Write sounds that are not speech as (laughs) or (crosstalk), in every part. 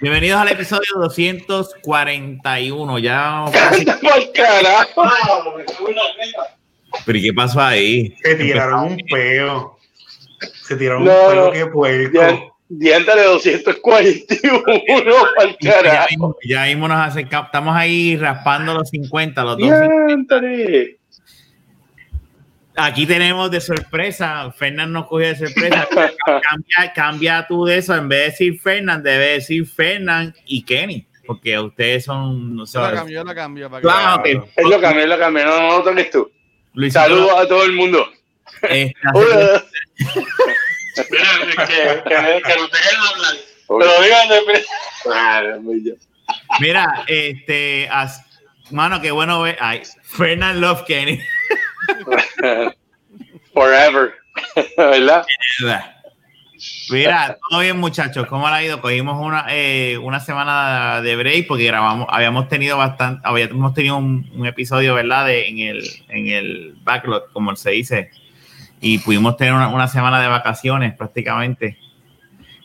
Bienvenidos al episodio 241. Ya. (laughs) carajo! ¿Pero y qué pasó ahí? Se tiraron un peo. Se tiraron un peo que puerco. Diente de 241 (laughs) al carajo. Ya mismo nos acercamos, estamos ahí raspando los 50, los dos. Aquí tenemos de sorpresa, Fernán nos cogió de sorpresa. (laughs) cambia, cambia tú de eso, en vez de decir Fernán, debe decir Fernán y Kenny, porque ustedes son. No sé, yo la cambio, la cambio. Para claro, que, okay. lo cambié, lo cambié, no, no, no toques tú. Saludos a todo el mundo. Esta, Mira, que, hablar. Pero digan ah, Mira, este, as, mano, qué bueno ver. Ay, Fernand Love Kenny. (laughs) Forever. (laughs) ¿Verdad? Mira, todo bien, muchachos. ¿Cómo ha ido? Cogimos una, eh, una semana de break porque grabamos, habíamos tenido bastante, habíamos tenido un, un episodio, ¿verdad? De, en, el, en el backlog, como se dice, y pudimos tener una, semana de vacaciones prácticamente.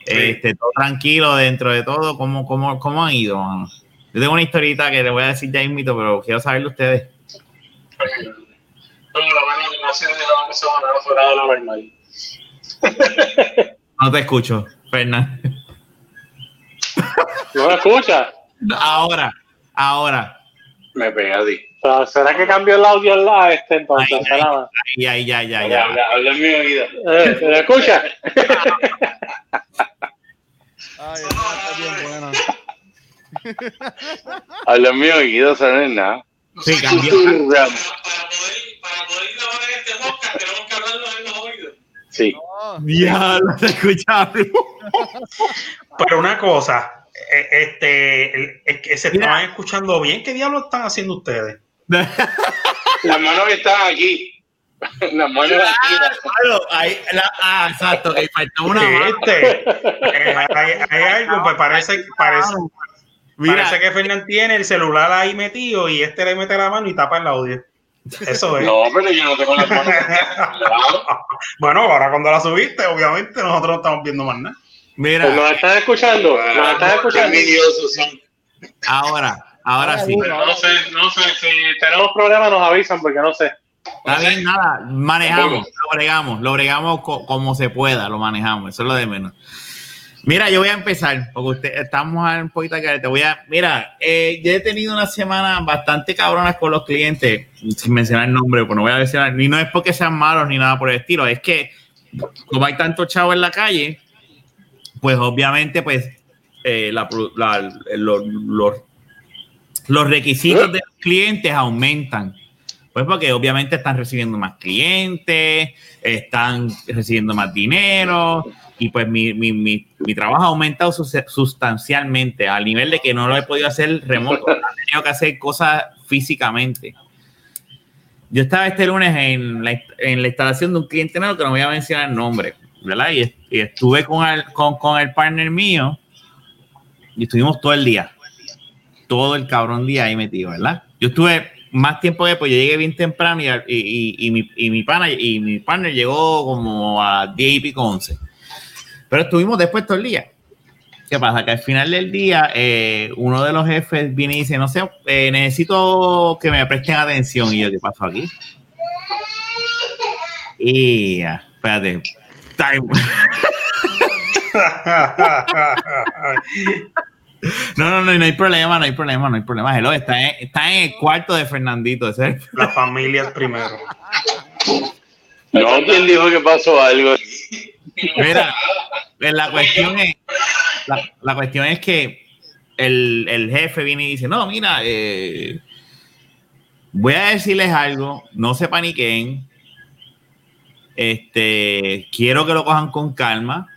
Este, todo tranquilo dentro de todo. ¿Cómo, cómo, cómo han ido? Yo tengo una historita que le voy a decir ya invito, pero quiero saberlo ustedes. No te escucho, Fernán. ¿No me escuchas? Ahora, ahora. Me a ti. ¿Será que cambió el audio la este entonces? Ahí, ahí, ya, ya, ya. Habla en mi oído. Eh, ¿Se me escucha? Ay, está bien buena. Habla en mi oído, no es nada. Sí, cambió. Para, poder, grabar este podcast tenemos que hablarlo en los oídos. Sí. Ya, lo he escuchado. (laughs) Pero una cosa, eh, este, es que se estaban escuchando bien. ¿Qué diablos están haciendo ustedes? (laughs) Las manos que están aquí. (laughs) Las manos aquí. ahí, ah, exacto, que falta una este, eh, hay, hay, algo, pues parece, parece, Mira, parece que Fernán tiene el celular ahí metido y este le mete la mano y tapa el audio. Eso es. No, pero yo no tengo la mano. (laughs) bueno, ahora cuando la subiste, obviamente nosotros no estamos viendo más nada. Mira. Pues nos están escuchando. Nos están escuchando. Ahora, ahora sí. No sé, no sé. Si tenemos problemas, nos avisan porque no sé. Está bien, nada. Manejamos, lo bregamos, lo bregamos como se pueda, lo manejamos. Eso es lo de menos. Mira, yo voy a empezar, porque usted, estamos un poquito acá. Te voy a. Mira, eh, yo he tenido una semana bastante cabronas con los clientes, sin mencionar el nombre, pues no voy a decir, ni no es porque sean malos ni nada por el estilo, es que como hay tanto chavo en la calle, pues obviamente, pues eh, los, los, requisitos de los clientes aumentan. Pues porque obviamente están recibiendo más clientes, están recibiendo más dinero y pues mi, mi, mi, mi trabajo ha aumentado sustancialmente al nivel de que no lo he podido hacer remoto, (laughs) he tenido que hacer cosas físicamente. Yo estaba este lunes en la, en la instalación de un cliente nuevo que no voy a mencionar el nombre ¿verdad? Y, estuve con el, con, el partner mío y estuvimos todo el día, todo el cabrón día ahí metido, ¿verdad? Yo estuve más tiempo después, yo llegué bien temprano y, y, y, mi, y, mi, pana, y mi partner llegó como a 10 y pico 11. Pero estuvimos después todo el día. ¿Qué pasa? Que al final del día, eh, uno de los jefes viene y dice, no sé, eh, necesito que me presten atención. Y yo, ¿qué pasó aquí? Y, espérate, (laughs) no, no, no, no hay problema, no hay problema, no hay problema. Hello, está en, está en el cuarto de Fernandito. ¿ese? La familia primero. No, ¿quién dijo que pasó algo? Mira, la cuestión es, la, la cuestión es que el, el, jefe viene y dice, no, mira, eh, voy a decirles algo, no se paniquen, este, quiero que lo cojan con calma,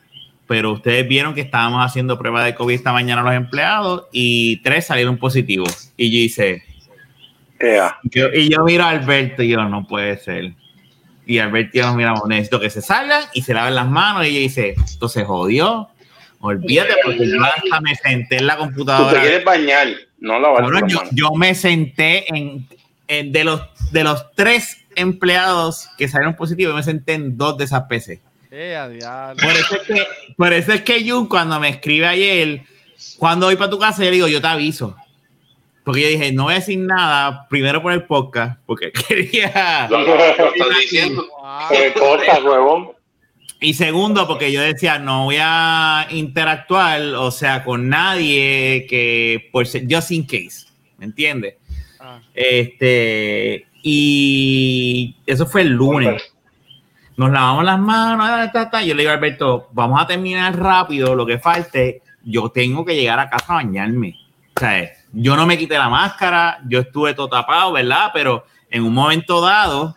pero ustedes vieron que estábamos haciendo pruebas de COVID esta mañana a los empleados y tres salieron positivos. Y yo hice. y yo miro a Alberto y yo, no puede ser. Y yo nos miramos, necesito que se salgan y se laven las manos. Y ella dice, esto se jodió. Olvídate, porque yo hasta me senté en la computadora. Tú te quieres bañar, no la yo, yo, me senté en, en, de los de los tres empleados que salieron positivos, me senté en dos de esas PCs. Eh, por, eso es que, por eso es que Jun, cuando me escribe ayer, cuando voy para tu casa, yo digo, yo te aviso. Porque yo dije, no voy a decir nada, primero por el podcast, porque (laughs) quería... Lo, lo, lo estás diciendo. Wow. ¿Qué cosa, huevón? Y segundo, porque yo decía, no voy a interactuar, o sea, con nadie que, por ser, just in case, ¿me entiendes? Ah, Este, y eso fue el lunes. Nos lavamos las manos, ta, ta, ta. yo le digo a Alberto, vamos a terminar rápido lo que falte, yo tengo que llegar a casa a bañarme. O sea, yo no me quité la máscara, yo estuve todo tapado, ¿verdad? Pero en un momento dado,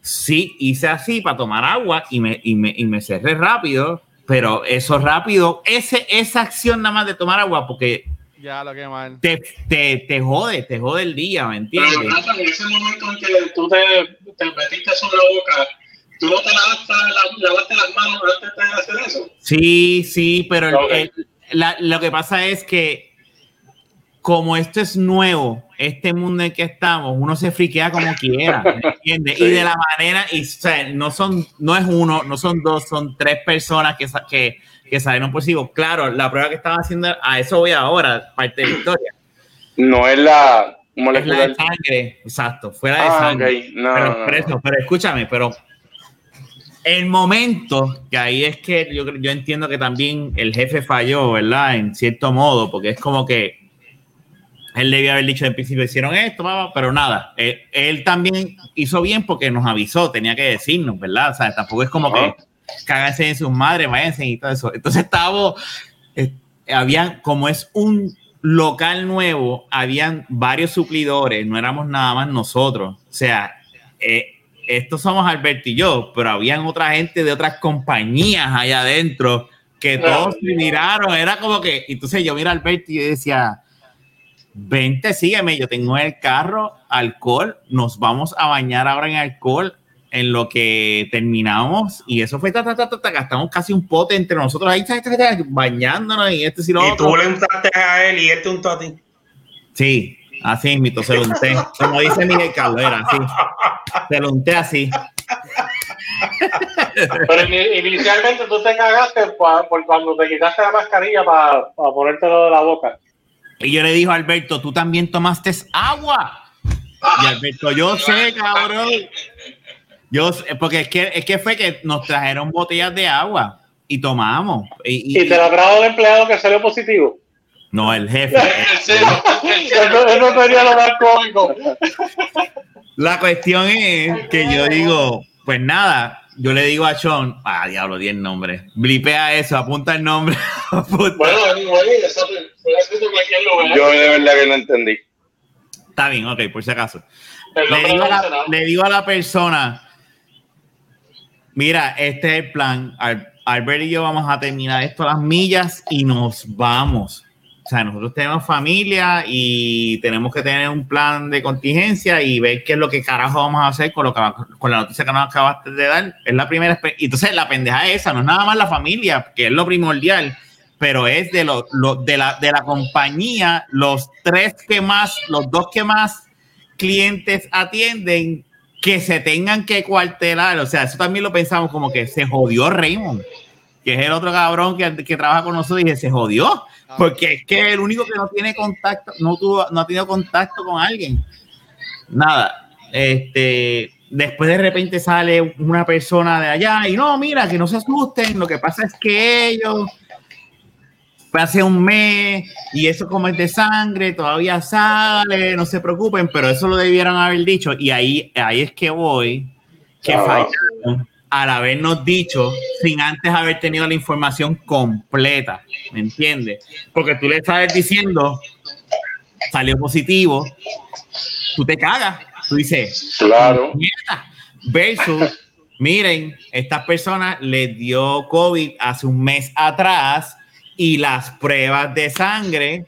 sí hice así para tomar agua y me, y me, y me cerré rápido, pero eso rápido, ese, esa acción nada más de tomar agua, porque ya lo que mal. te, te, te jode, te jode el día, ¿me Pero entiendes? Rafa, en ese momento en que tú te, te metiste en la boca, ¿tú no te lavaste, la- lavaste las manos antes de hacer eso? Sí, sí, pero el- Ok. el- la- lo que pasa es que como esto es nuevo, este mundo en que estamos, uno se friquea como quiera, ¿me entiendes? Y de la manera, y, o sea, no son, no es uno, no son dos, son tres personas que, que, que salieron positivos. Claro, la prueba que estaba haciendo, a eso voy ahora, parte de la historia, No es la es la de sangre, exacto, fuera de Ah, sangre. No, pero, no, pero escúchame, pero el momento que ahí es que yo, yo entiendo que también el jefe falló, ¿verdad? En cierto modo, porque es como que él debía haber dicho en principio, hicieron esto, pero nada, él, él también hizo bien porque nos avisó, tenía que decirnos, ¿verdad? O sea, tampoco es como que cáganse en sus madres, váyanse y todo eso. Entonces estábamos, eh, habían, como es un local nuevo, habían varios suplidores, no éramos nada más nosotros. O sea, eh, estos somos Alberto y yo, pero habían otra gente de otras compañías allá adentro que todos se miraron, era como que, entonces yo mira a Alberto y decía, vente, sígueme, yo tengo en el carro alcohol, nos vamos a bañar ahora en alcohol en lo que terminamos y eso fue ta, ta, ta, ta, ta, gastamos casi un pote entre nosotros ahí ta, ta, ta, bañándonos y esto y lo Y otro. tú le untaste a él y él te untó a ti. Sí, así mismo, se lo unté. Como dice Miguel Caldera, así. Se lo unté así. Pero ini- inicialmente tú te cagaste por cuando te quitaste la mascarilla para ponértelo de la boca. Y yo le digo a Alberto, tú también tomaste agua. Y Alberto, yo sé, cabrón. Yo sé, porque es que, es que fue que nos trajeron botellas de agua y tomamos. Y, y- Y te la trajo el empleado que salió positivo. no, el jefe. (laughs) (laughs) Eso sería lo más cómico. La cuestión es que yo digo, pues nada, yo le digo a Sean, ah, diablo, di el nombre. Blipea eso, apunta el nombre. (laughs) apunta. Bueno, anyway, eso puede ser de cualquier lugar. Yo de verdad que no entendí. Está bien, ok, por si acaso. Le digo, la, le digo a la persona, mira, este es el plan. Al- Albert y yo vamos a terminar esto a las millas y nos vamos. O sea, nosotros tenemos familia y tenemos que tener un plan de contingencia y ver qué es lo que carajo vamos a hacer con, lo que, con la noticia que nos acabaste de dar. Es la primera y Entonces, la pendeja es esa, no es nada más la familia, que es lo primordial, pero es de, lo- de, la, de la compañía, los tres que más, los dos que más clientes atienden que se tengan que cuartelar. O sea, eso también lo pensamos como que se jodió Raymond, que es el otro cabrón que, que trabaja con nosotros y que se jodió. Porque es que el único que no tiene contacto, no tuvo, no ha tenido contacto con alguien. Nada. Este, después de repente sale una persona de allá y no, mira, que no se asusten. Lo que pasa es que ellos hace un mes y eso como es de sangre, todavía sale, no se preocupen, pero eso lo debieron haber dicho. Y ahí, ahí es que voy, que Ah. fallaron al habernos dicho sin antes haber tenido la información completa, ¿me entiendes? Porque tú le estás diciendo, salió positivo, tú te cagas, tú dices, Claro. "Mierda", versus, miren, estas personas les dio COVID hace un mes atrás y las pruebas de sangre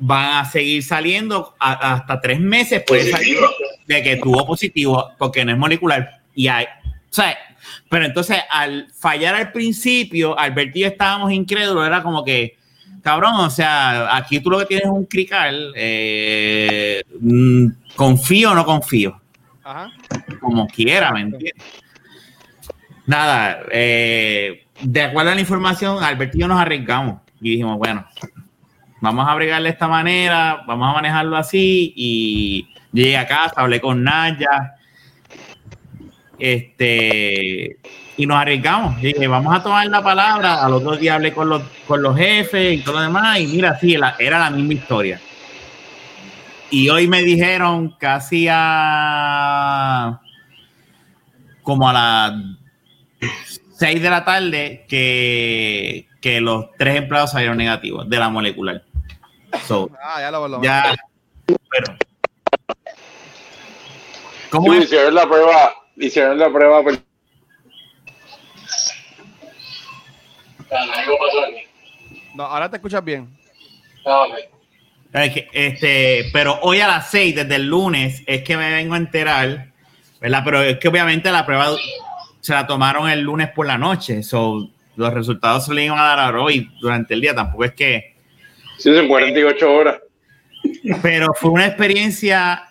van a seguir saliendo a- hasta tres meses puede salir de que tuvo positivo porque no es molecular y hay sea, pero entonces al fallar al principio Alberto y yo estábamos incrédulos era como que cabrón o sea aquí tú lo que tienes es un crical eh, mm, confío o no confío Ajá. como quiera, ¿me entiendes? Nada, eh, de acuerdo a la información, Alberto y yo nos arriesgamos y dijimos, bueno, vamos a bregarle de esta manera, vamos a manejarlo así. Y llegué a casa, hablé con Naya. Este, y nos arriesgamos. Dije, vamos a tomar la palabra. Al otro día hablé con los, con los jefes y todo lo demás. Y mira, sí, la- era la misma historia. Y hoy me dijeron casi a como a las 6 de la tarde que, que los tres empleados salieron negativos de la molecular. So, Ah, ya lo ya, pero. ¿Cómo Sí, es? hicieron la prueba, hicieron la prueba pues. No, ahora te escuchas bien. Ah, Este, pero hoy a las 6, desde el lunes, es que me vengo a enterar, ¿verdad? Pero es que obviamente la prueba se la tomaron el lunes por la noche. So, los resultados se le iban a dar hoy durante el día. Tampoco es que. sí, en 48 horas. Pero fue una experiencia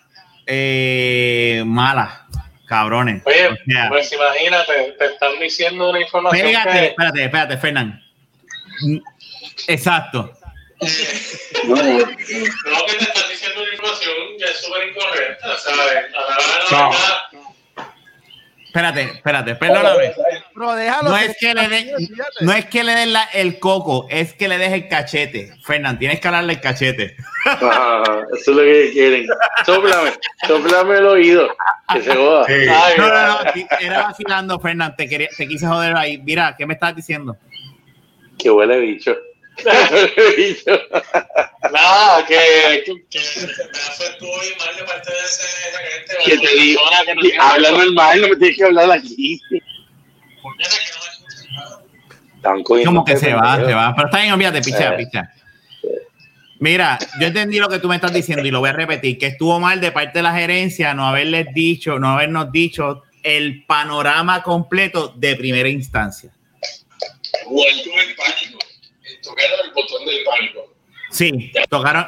eh, mala, cabrones. Oye, O sea, pues imagínate, te están diciendo una información Espérate, que... espérate, espérate, Fernán. Mm, Exacto. No, que te están diciendo una información que es súper incorrecta, ¿sabes? A la hora de la No. verdad, Espérate, espérate, perdóname. Pero déjalo. No es que le den, no es que le den la- el coco, es que le des el cachete. Fernán, tienes que hablarle el cachete. Eso es lo que quieren. Sóplame, sóplame el oído, que se joda. Sí. Ay, No, no, no, era vacilando, Fernán, te, quería, te quise joder ahí. Mira, ¿qué me estás diciendo? Que huele bicho. (laughs) Nada, que, que, que el estuvo bien mal de parte de ese gente. Que te digo, que no habla normal, no me tienes que hablar aquí. Como que se va, se va. Pero está bien, olvídate, picha, Eh. picha. Mira, yo entendí lo que tú me estás diciendo y lo voy a repetir, que estuvo mal de parte de la gerencia no haberles dicho, no habernos dicho el panorama completo de primera instancia. O entró en pánico. Tocaron el botón del pánico. Sí, tocaron.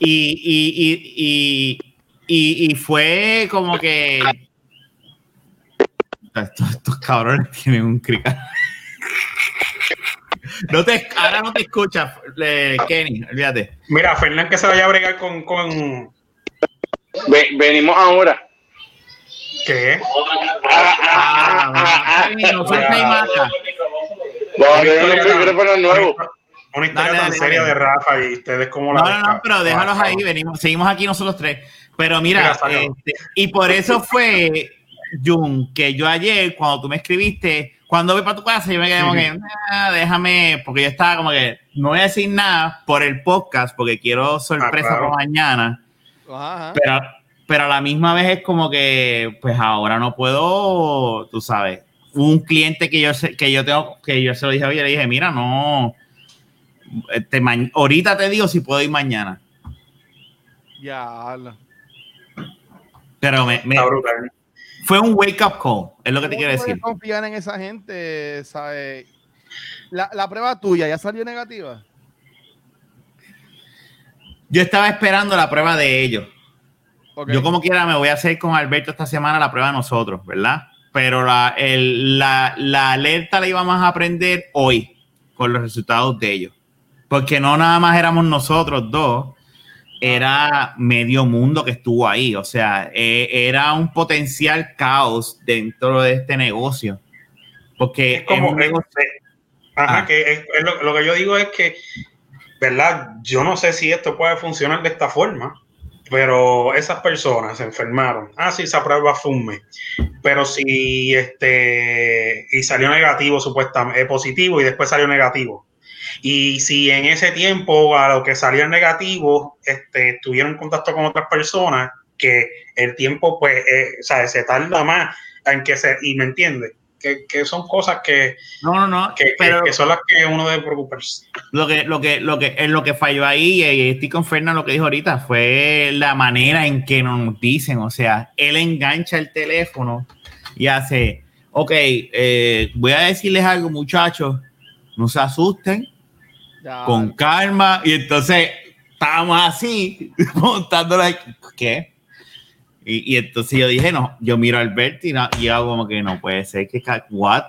Y, y, y, y, y, y fue como que. Estos, estos cabrones tienen un crical. No te, ahora no te escuchas, eh, Kenny, olvídate. Mira, Fernán que se vaya a bregar con, con Ve- venimos ahora. ¿qué? Ah. Vamos a tener unos micrófonos nuevos. Una historia Dale, tan dale, seria dale. de Rafa y ustedes como la No, no, no, pero déjalos ahí, venimos, seguimos aquí nosotros tres. Pero mira, este, y por eso fue, Jun, que yo ayer, cuando tú me escribiste, cuando voy para tu casa, yo me quedé como que, "Ah, déjame, porque yo estaba como que, no voy a decir nada por el podcast, porque quiero sorpresa Ah, claro. por mañana, ajá. pero, pero a la misma vez es como que, pues ahora no puedo, tú sabes, un cliente que yo sé, que yo tengo, que yo se lo dije hoy, le dije, mira, no, este, ma- ahorita te digo si puedo ir mañana. Ya, habla. Pero me, me- fue un wake up call, es lo que te ¿Cómo quiero decir. confiar en esa gente, ¿sabes? La, la prueba tuya ya salió negativa. Yo estaba esperando la prueba de ellos. Yo como quiera me voy a hacer con Alberto esta semana la prueba de nosotros, ¿verdad? Pero la, el- la, la alerta la íbamos a aprender hoy con los resultados de ellos. Porque no nada más éramos nosotros dos, era medio mundo que estuvo ahí. O sea, eh, era un potencial caos dentro de este negocio. Porque Es como que- negocio- Ajá, Ah. que es, es lo, lo que yo digo es que, ¿verdad? Yo no sé si esto puede funcionar de esta forma, pero esas personas se enfermaron. Ah, sí, esa prueba fue un mes. Pero si este, y salió negativo, supuestamente, eh, positivo y después salió negativo. Y si en ese tiempo a lo que salió negativo, este, estuvieron en contacto con otras personas, que el tiempo, pues, eh, o sea, se tarda más en que se, y me entiende, que, que son cosas que, no, no, no. que, pero, que son las que uno debe preocuparse. Lo que, lo que, lo que, en lo que falló ahí, y estoy con Fernando lo que dijo ahorita, fue la manera en que nos dicen. O sea, él engancha el teléfono y hace, ok, eh, voy a decirles algo, muchachos, no se asusten, Ya, con calma. Y entonces estábamos así, (laughs) montándola. ¿Qué? Y, y entonces yo dije, no, yo miro a Alberto y, no- y hago como que no puede ser que, what?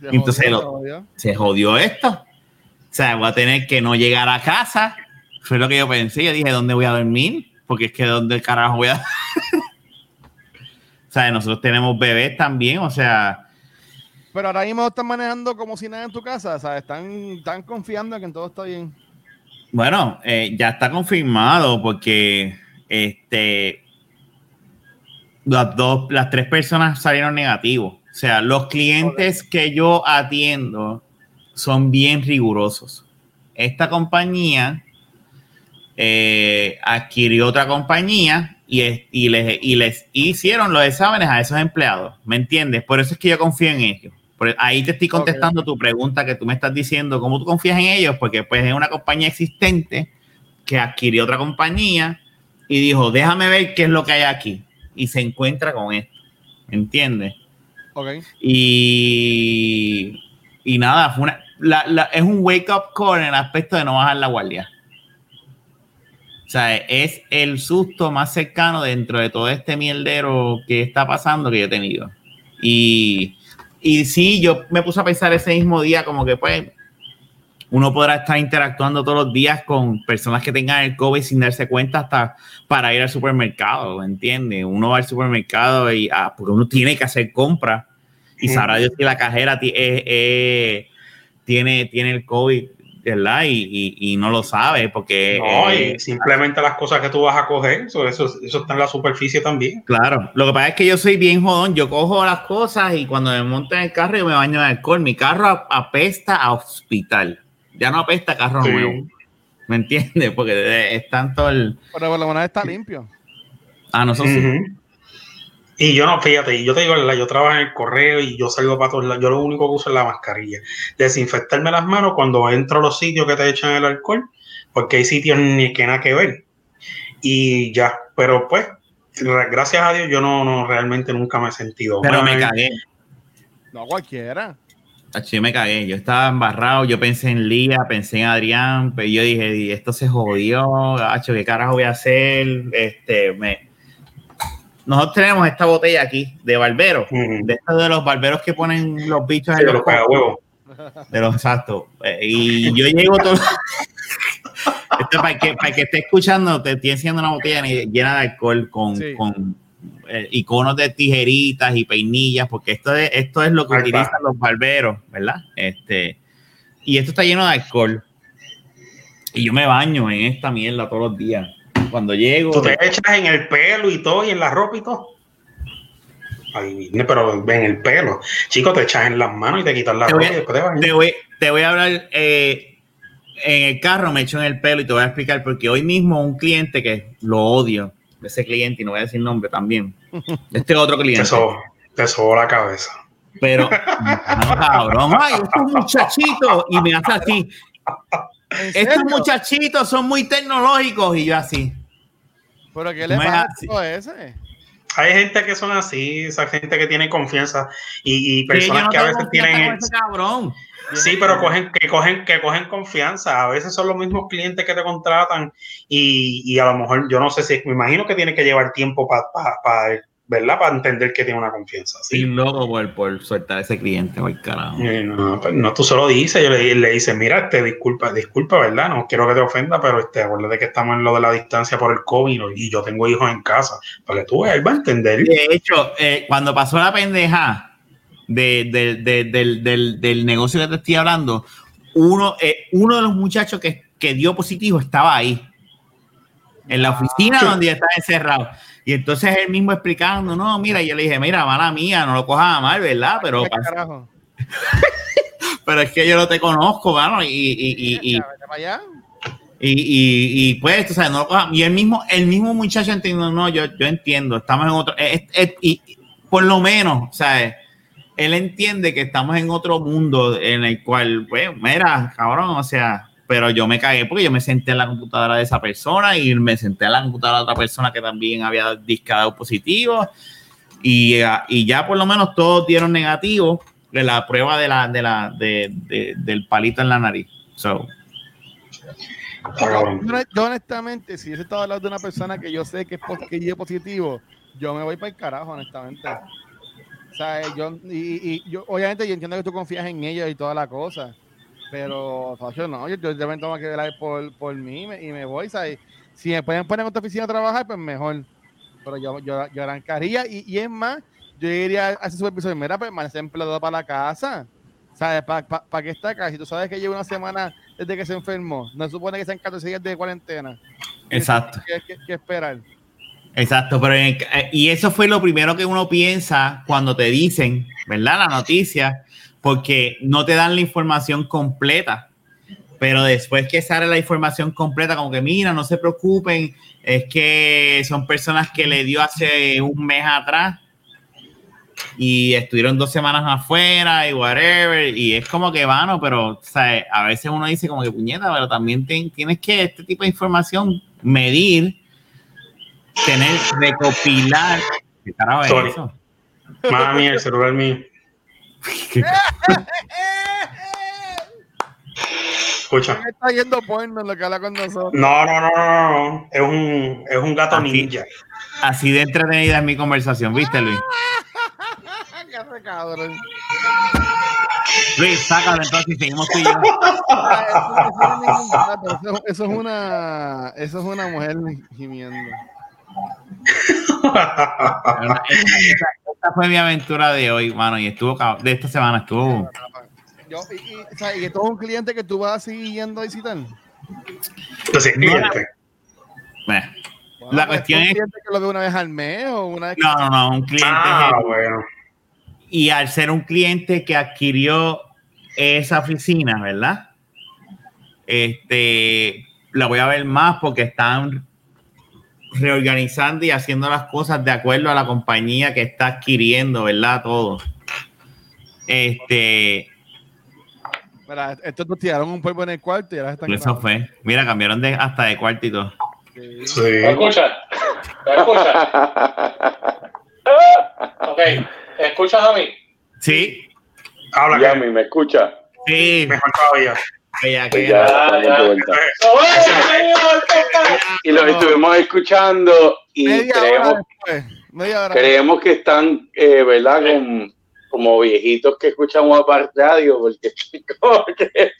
se entonces jodió, lo- se jodió. se jodió esto. O sea, voy a tener que no llegar a casa. Fue lo que yo pensé. Yo dije, ¿dónde voy a dormir? Porque es que ¿dónde carajo voy a...? (laughs) o sea, nosotros tenemos bebés también, o sea... Pero ahora mismo están manejando como si nada en tu casa, o sea, están, están confiando en que todo está bien. Bueno, eh, ya está confirmado porque este, las dos, las tres personas salieron negativos. O sea, los clientes que yo atiendo son bien rigurosos. Esta compañía eh, adquirió otra compañía y, es- y, les, y les hicieron los exámenes a esos empleados. ¿Me entiendes? Por eso es que yo confío en ellos. Por- ahí te estoy contestando tu pregunta que tú me estás diciendo, ¿cómo tú confías en ellos? Porque pues es una compañía existente que adquirió otra compañía y dijo, déjame ver qué es lo que hay aquí. Y se encuentra con esto. ¿Entiendes? Ok. Y, y nada, fue una, la- la- es un wake up call en el aspecto de no bajar la guardia. O sea, es el susto más cercano dentro de todo este mierdero que está pasando que yo he tenido. Y, y sí, yo me puse a pensar ese mismo día como que pues uno podrá estar interactuando todos los días con personas que tengan el COVID sin darse cuenta hasta para ir al supermercado, ¿entiendes? Uno va al supermercado y ah, porque uno tiene que hacer compras y sabrá Dios si la cajera eh, eh, tiene, tiene el COVID, ¿verdad? Y, y- y no lo sabe porque... No, eh, y simplemente las cosas que tú vas a coger, eso, eso, eso está en la superficie también. Claro, lo que pasa es que yo soy bien jodón, yo cojo las cosas y cuando me monto en el carro yo me baño de alcohol, mi carro ap- apesta a hospital, ya no apesta carro Sí. nuevo, ¿me entiendes? Porque es tanto el... Pero por lo menos está limpio. Ah, nosotros sí. Ujú. Y yo no, fíjate, y yo te digo, yo trabajo en el correo y yo salgo para todos lados. Yo lo único que uso es la mascarilla. Desinfectarme las manos cuando entro a los sitios que te echan el alcohol, porque hay sitios ni que nada que ver. Y ya, pero pues, gracias a Dios, yo no, no realmente nunca me he sentido Pero me cagué, No cualquiera. Yo me cagué, yo estaba embarrado, yo pensé en Lía, pensé en Adrián, pero yo dije, "Di, esto se jodió, Acho, ¿qué carajo voy a hacer? Este, me... Nosotros tenemos esta botella aquí de barbero, de estos de los barberos que ponen los bichos Sí, en de los cagahuevos. De los exactos. Eh, Y yo llego todo. (laughs) Esto para, el que, para el que esté escuchando, te estoy enseñando una botella llena de alcohol con, Sí. con eh, iconos de tijeritas y peinillas, porque esto es, esto es lo que utilizan los barberos, ¿verdad? Este, y esto está lleno de alcohol. Y yo me baño en esta mierda todos los días. Cuando llego. Tú te echas en el pelo y todo, y en la ropa y todo. Ay, pero en el pelo. Chico, te echas en las manos y te quitas la Te ropa voy y después te bañas. te voy, te voy a hablar eh, en el carro, me echo en el pelo y te voy a explicar porque hoy mismo un cliente que lo odio, ese cliente, y no voy a decir nombre también, este otro Te cliente, soba, te soba la cabeza. pero no, cabrón, ay, estos muchachitos, y me hace así, ¿En estos muchachitos son muy tecnológicos, y yo así, ¿Pero qué le pasa a ese? Hay gente que son así, esa gente que tiene confianza y, personas no que a veces tienen. con ese cabrón. Sí, pero cogen, que cogen, que cogen confianza. A veces son los mismos clientes que te contratan y, y a lo mejor yo no sé si, me imagino que tiene que llevar tiempo para, ¿verdad? Para entender que tiene una confianza. ¿sí? loco por, por soltar a ese cliente, por carajo. No, pues no, tú solo dices, yo le, le dices, mira, este, disculpa, disculpa, ¿verdad? No quiero que te ofenda, pero este, acuérdate que estamos en lo de la distancia por el COVID y yo tengo hijos en casa. Para que tú él va a entender. De hecho, eh, cuando pasó la pendeja de, de- de- del, del- del negocio que te estoy hablando, uno, eh, uno de los muchachos que, que dio positivo estaba ahí, en la oficina donde ya estaba encerrado. Y entonces él mismo explicando, no, mira, yo le dije, mira, mala mía, no lo cojas mal, ¿verdad? Pero, (laughs) pero es que yo no te conozco, mano, y, y, y, y, y, y, y, pues, tú sabes, no lo cojas- Y el mismo, el mismo muchacho entiendo, no, yo, yo entiendo, estamos en otro, es- es- y y por lo menos, ¿sabes? Él entiende que estamos en otro mundo en el cual, pues, mira, cabrón, o sea, pero yo me cagué porque yo me senté en la computadora de esa persona y me senté en la computadora de otra persona que también había discado positivo y, y ya por lo menos todos dieron negativo de la prueba de la, de la, de, de- del palito en la nariz. So. Yo, yo honestamente, si yo estaba hablando de una persona que yo sé que es pos- que dio positivo, yo me voy para el carajo, honestamente. Sea, yo, y, y yo, obviamente yo entiendo que tú confías en ellos y toda la cosa, Pero, Facho, no, yo, yo también tengo que velar por, por mí y me, y me voy, ¿sabes? Si me pueden poner en otra oficina a trabajar, pues mejor. Pero yo, yo, yo arrancaría y, y es más, yo iría a ese supervisor, mira, pues más empleado para la casa. ¿Sabes? ¿Para pa, pa qué está acá? Si tú sabes que lleva una semana desde que se enfermó, no se supone que sean 14 días de cuarentena. Exacto. ¿Qué, qué, qué esperar? Exacto, pero en- eh, y eso fue lo primero que uno piensa cuando te dicen, ¿verdad? La noticia, porque no te dan la información completa. Pero después que sale la información completa, como que mira, no se preocupen, es que son personas que le dio hace un mes atrás y estuvieron dos semanas afuera y whatever, y es como que vano, pero a veces uno dice como que puñeta, pero también tienes que este tipo de información medir tener, recopilar. ¿Qué carajo es Sorry. eso? Mami, el celular mío. Escucha. ¿Qué está yendo porno lo que habla con nosotros? No, no, no, no, no. Es un, es un gato Aquí. ninja. Así de entretenida es mi conversación, ¿viste, Luis? (laughs) Qué cabrón. Luis, sácalo entonces y seguimos tú y yo. (laughs) Eso, eso no es ningún gato, eso- eso es una, eso es una mujer gimiendo. Esta, esta- esta fue mi aventura de hoy, mano, y estuvo, de esta semana estuvo. Yo, y, y, o sea, y esto es un cliente que tú vas a seguir yendo a visitar. Entonces. Bueno, Bueno, La pues, cuestión ¿es un cliente que lo ve una vez al mes o una vez no, no, no, un cliente. Ah, bueno. Y al ser un cliente que adquirió esa oficina, ¿verdad? Este, la voy a ver más porque están reorganizando y haciendo las cosas de acuerdo a la compañía que está adquiriendo, ¿verdad? Todo. Este, Mira, estos dos tiraron un polvo en el cuarto y ahora están eso fue. Mira, cambiaron de hasta de cuarto y todo. Sí. Sí. ¿Me escuchas? ¿Me escuchas? Ok, ¿me escuchas a mí? Sí, Habla me escucha. sí. mejor todavía. Pues que- ya, ya. ¡Oh, Y los estuvimos escuchando y Media creemos. Media creemos que están, eh, ¿verdad? Con, como viejitos que escuchan Guapar Radio, porque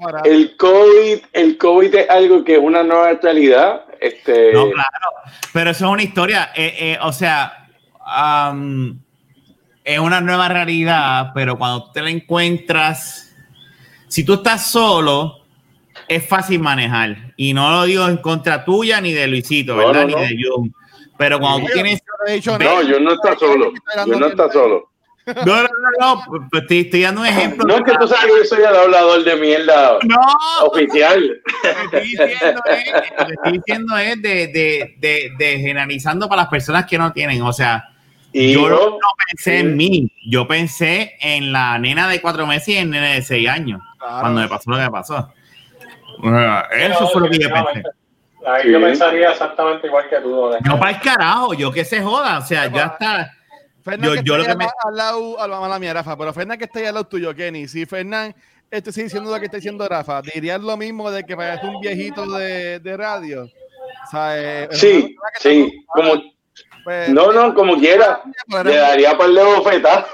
parar. el COVID, el COVID es algo que es una nueva realidad. Este, No, claro. Pero eso es una historia. eh, eh, o sea, es una nueva realidad, pero cuando te la encuentras, si tú estás solo, es fácil manejar. Y no lo digo en contra tuya ni de Luisito, No, ¿verdad? no, no. Ni de Jun. Pero cuando tú tienes. Yo no yo no está solo. Yo no está solo. No, no, no, no. pues, Estoy, estoy dando un ejemplo. No es que tú sabes que yo soy el hablador de mierda No, oficial. lo que estoy diciendo es, lo que estoy diciendo es de, de, de, de generalizando para las personas que no tienen. O sea, Y yo no, pensé en mí, yo pensé en la nena de cuatro meses y en el nene de seis años, Claro. cuando me pasó lo que me pasó. Eso fue lo que yo pensé. Ahí yo pensaría exactamente igual que tú. ¿no? No para el carajo, yo que se joda, o sea, ya está. Fernan Yo- que yo está lo que ahí me- al, lado, al, mala mía, Rafa, pero Fernan que está ahí al lado tuyo, Kenny. Si Fernan esto sigue diciendo lo que está diciendo Rafa, dirías lo mismo de que parece un viejito de, de radio. O sea, eh, sí, sí, como, pues, no, no, como quiera, pero le daría par de bofetas.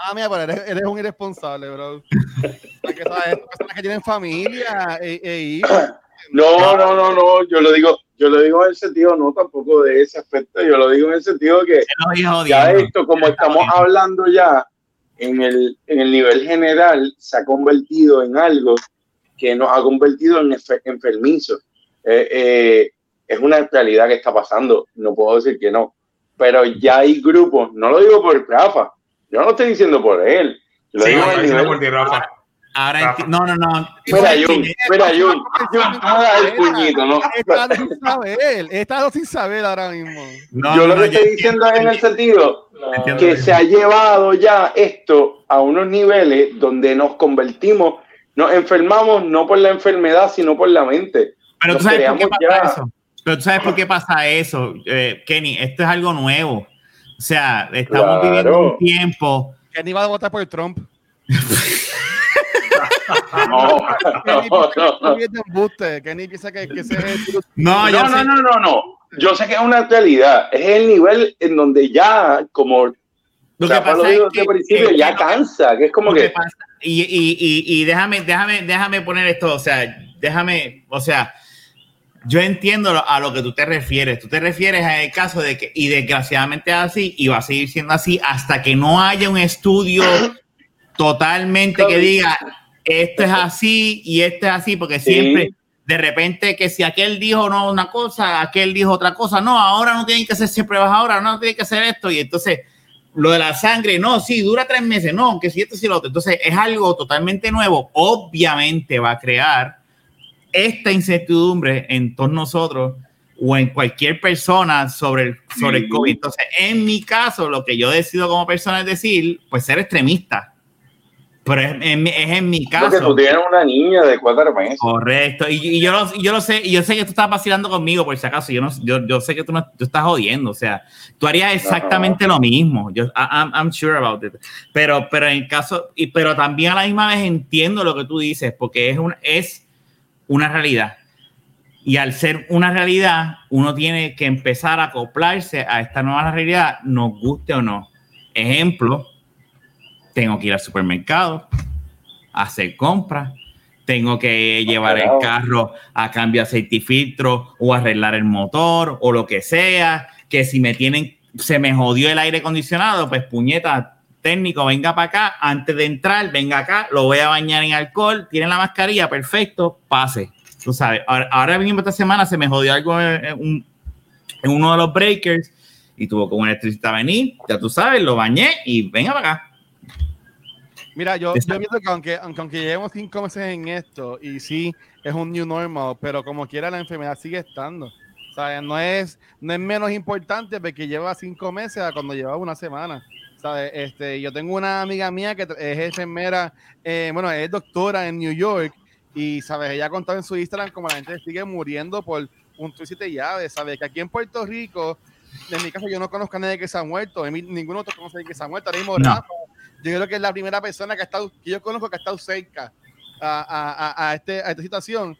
Ah, mira, pero eres, eres un irresponsable, bro. Porque, ¿sabes? Personas que tienen familia e, e hijos. (clears throat) No, no, no, no, yo lo digo, yo lo digo en el sentido, no tampoco de ese aspecto, yo lo digo en el sentido que ya esto, como estamos hablando ya en el, en el nivel general, se ha convertido en algo que nos ha convertido en enfer- enfermizos. Eh, eh, es una realidad que está pasando, no puedo decir que no, pero ya hay grupos, no lo digo por Rafa, yo no lo estoy diciendo por él, lo Sí, digo no, nivel... por ti, Rafa. Ahora Rafa. no, no, no. Mira, Jun, mira, Jun, no hagas el puñito, ¿no? Está sin saber, está sin saber ahora mismo. No, yo lo no, que estoy diciendo es en el sentido que se ha llevado ya esto a unos niveles donde nos convertimos, nos enfermamos no por la enfermedad, sino por la mente. Pero tú sabes por qué creamos pasa ya- eso. Pero tú sabes por qué pasa eso, eh, Kenny. Esto es algo nuevo. O sea, estamos Claro. viviendo un tiempo. Kenny va a votar por Trump. (laughs) No, no, no, no. No, yo No, no, sé- no, no, no. Yo sé que es una realidad. Es el nivel en donde ya, como Lo O sea, que pasa es que, principio ya cansa, que es como que que pasa- y, y, y, y déjame, déjame, déjame poner esto, o sea, déjame, o sea, yo entiendo a lo que tú te refieres. Tú te refieres al caso de que, y desgraciadamente es así, y va a seguir siendo así hasta que no haya un estudio (coughs) totalmente que diga esto es así y esto es así, porque Sí. siempre, de repente, que si aquel dijo no una cosa, aquel dijo otra cosa, no, ahora no tienen que hacer siempre pruebas, ahora no tienen que hacer esto, y entonces lo de la sangre, no, sí, dura tres meses, no, que si esto, si lo otro. Entonces es algo totalmente nuevo. Obviamente va a crear esta incertidumbre en todos nosotros o en cualquier persona sobre el, sobre el. COVID. Entonces, en mi caso, lo que yo decido como persona es decir, pues ser extremista. Pero es, en es en mi porque caso. tú tienes una niña de cuatro meses. Correcto. Y, y yo, lo, yo lo sé, y yo sé que tú estás vacilando conmigo, por si acaso. Yo, no, yo, yo sé que tú, no, tú estás jodiendo. O sea, tú harías exactamente lo mismo. Yo, I- I'm, I'm sure about it. Pero, pero en caso, y, pero también a la misma vez entiendo lo que tú dices, porque es, un, es una realidad. Y al ser una realidad, uno tiene que empezar a acoplarse a esta nueva realidad, nos guste o no. Ejemplo, tengo que ir al supermercado, a hacer compras, tengo que llevar el carro a cambio de aceite y filtro o arreglar el motor o lo que sea, que si me tienen, se me jodió el aire acondicionado, pues puñeta, técnico, venga para acá, antes de entrar, venga acá, lo voy a bañar en alcohol, tiene la mascarilla, perfecto, pase. Tú sabes, ahora, ahora mismo esta semana se me jodió algo en, en un- en uno de los breakers y tuvo que un electricista venir, ya tú sabes, lo bañé y venga para acá. Mira, yo, yo pienso que aunque, aunque, aunque llevemos cinco meses en esto, y sí, es un new normal, pero como quiera la enfermedad sigue estando. ¿sabes? No, es, no es menos importante porque lleva cinco meses a cuando lleva una semana. ¿Sabes? Este, yo tengo una amiga mía que es enfermera, eh, bueno, es doctora en New York, y sabes, ella ha contado en su Instagram como la gente sigue muriendo por un y siete llaves, ¿sabes? Que aquí en Puerto Rico, en mi caso, yo no conozco a nadie que se ha muerto, en mi- ninguno otro conoce a nadie que se ha muerto. Ahora mismo, No. Rafa, yo creo que es la primera persona que, ha estado, que yo conozco que ha estado cerca a, a, a, a este, a esta situación.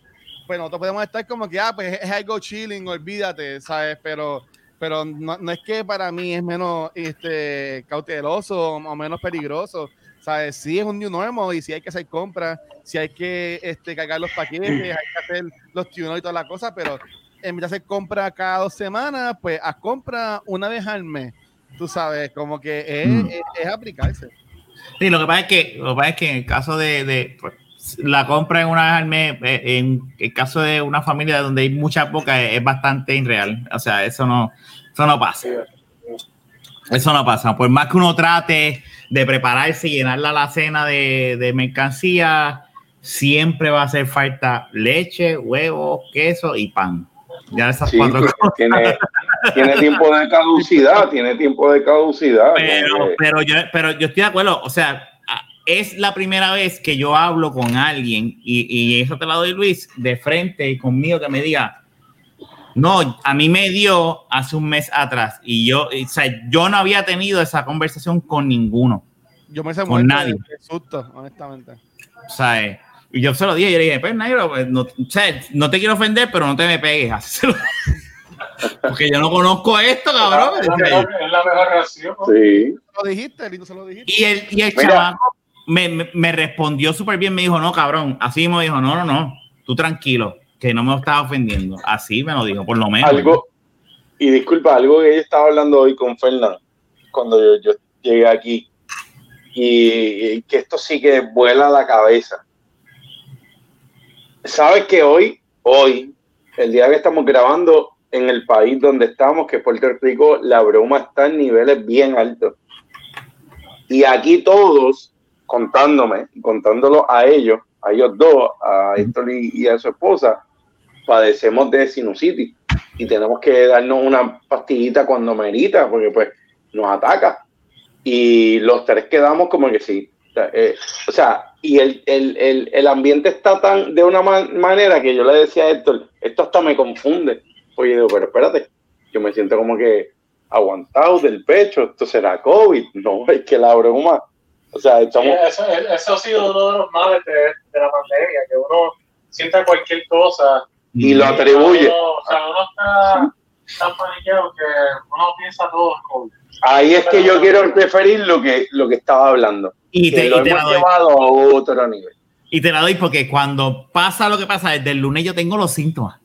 Pues nosotros podemos estar como que, ah, pues es, es algo chilling, olvídate, ¿sabes? Pero, pero no, no es que para mí es menos este, cauteloso o menos peligroso. ¿Sabes? Sí es un new normal y si hay que hacer compras, si hay que este, cargar los paquetes, hay que hacer los tunos y todas las cosas, pero en vez de hacer compras cada dos semanas, pues haz compra una vez al mes. Tú sabes, como que es, Mm. es, es aplicarse. Sí, lo que pasa es que, lo que, pasa es que en el caso de, de, pues, la compra en una vez al mes, eh, en el caso de una familia donde hay mucha poca, es, bastante irreal. O sea, eso no, eso no pasa. Eso no pasa. Por más que uno trate de prepararse y llenar la alacena de, de mercancía, siempre va a hacer falta leche, huevos, queso y pan. Ya esas Sí, cuatro pues, cosas. tiene, tiene tiempo de caducidad, tiene tiempo de caducidad. Pero, pero, yo, pero yo estoy de acuerdo, o sea, es la primera vez que yo hablo con alguien y, y eso te lo doy Luis, de frente y conmigo que me diga, no, a mí me dio hace un mes atrás y yo, o sea, yo no había tenido esa conversación con ninguno, Yo me Con nadie. de- susto, honestamente. o sea, eh, y yo se lo dije, yo le dije, pues Nairo, pues, no, o sea, no te quiero ofender, pero no te me pegues, (laughs) porque yo no conozco esto, cabrón. Es la mejor, es la mejor reacción. sí. Lo dijiste, lindo se lo dijiste. Y el, y el Mira. chamaco me, me, respondió súper bien, me dijo, no, cabrón, así me dijo, no, no, no, tú tranquilo, que no me estás ofendiendo. Así me lo dijo, por lo menos. Algo, y disculpa, algo que ella estaba hablando hoy con Fernán, cuando yo, yo llegué aquí, y, y que esto sí que vuela la cabeza. Sabes que hoy, hoy, el día que estamos grabando en el país donde estamos, que es Puerto Rico, la broma está en niveles bien altos. Y aquí todos, contándome, contándolo a ellos, a ellos dos, a Héctor y, y a su esposa, padecemos de sinusitis y tenemos que darnos una pastillita cuando merita, porque pues nos ataca. Y los tres quedamos como que sí. O sea, eh, o sea, y el, el, el, el ambiente está tan de una man- manera que yo le decía a Héctor, esto hasta me confunde. Oye, digo, pero espérate, yo me siento como que aguantado del pecho, esto será COVID. (laughs) No, es que la broma, o sea, Sí, estamos, eso, eso ha sido uno de los males de, de la pandemia, que uno sienta cualquier cosa. y lo atribuye. Uno- o sea, uno está tan paniqueados que uno piensa todo COVID. Ahí es que yo quiero referir lo que, lo que estaba hablando. Y que te, lo y te la hemos doy. llevado a otro nivel. Y te la doy porque cuando pasa lo que pasa, desde el lunes yo tengo los síntomas.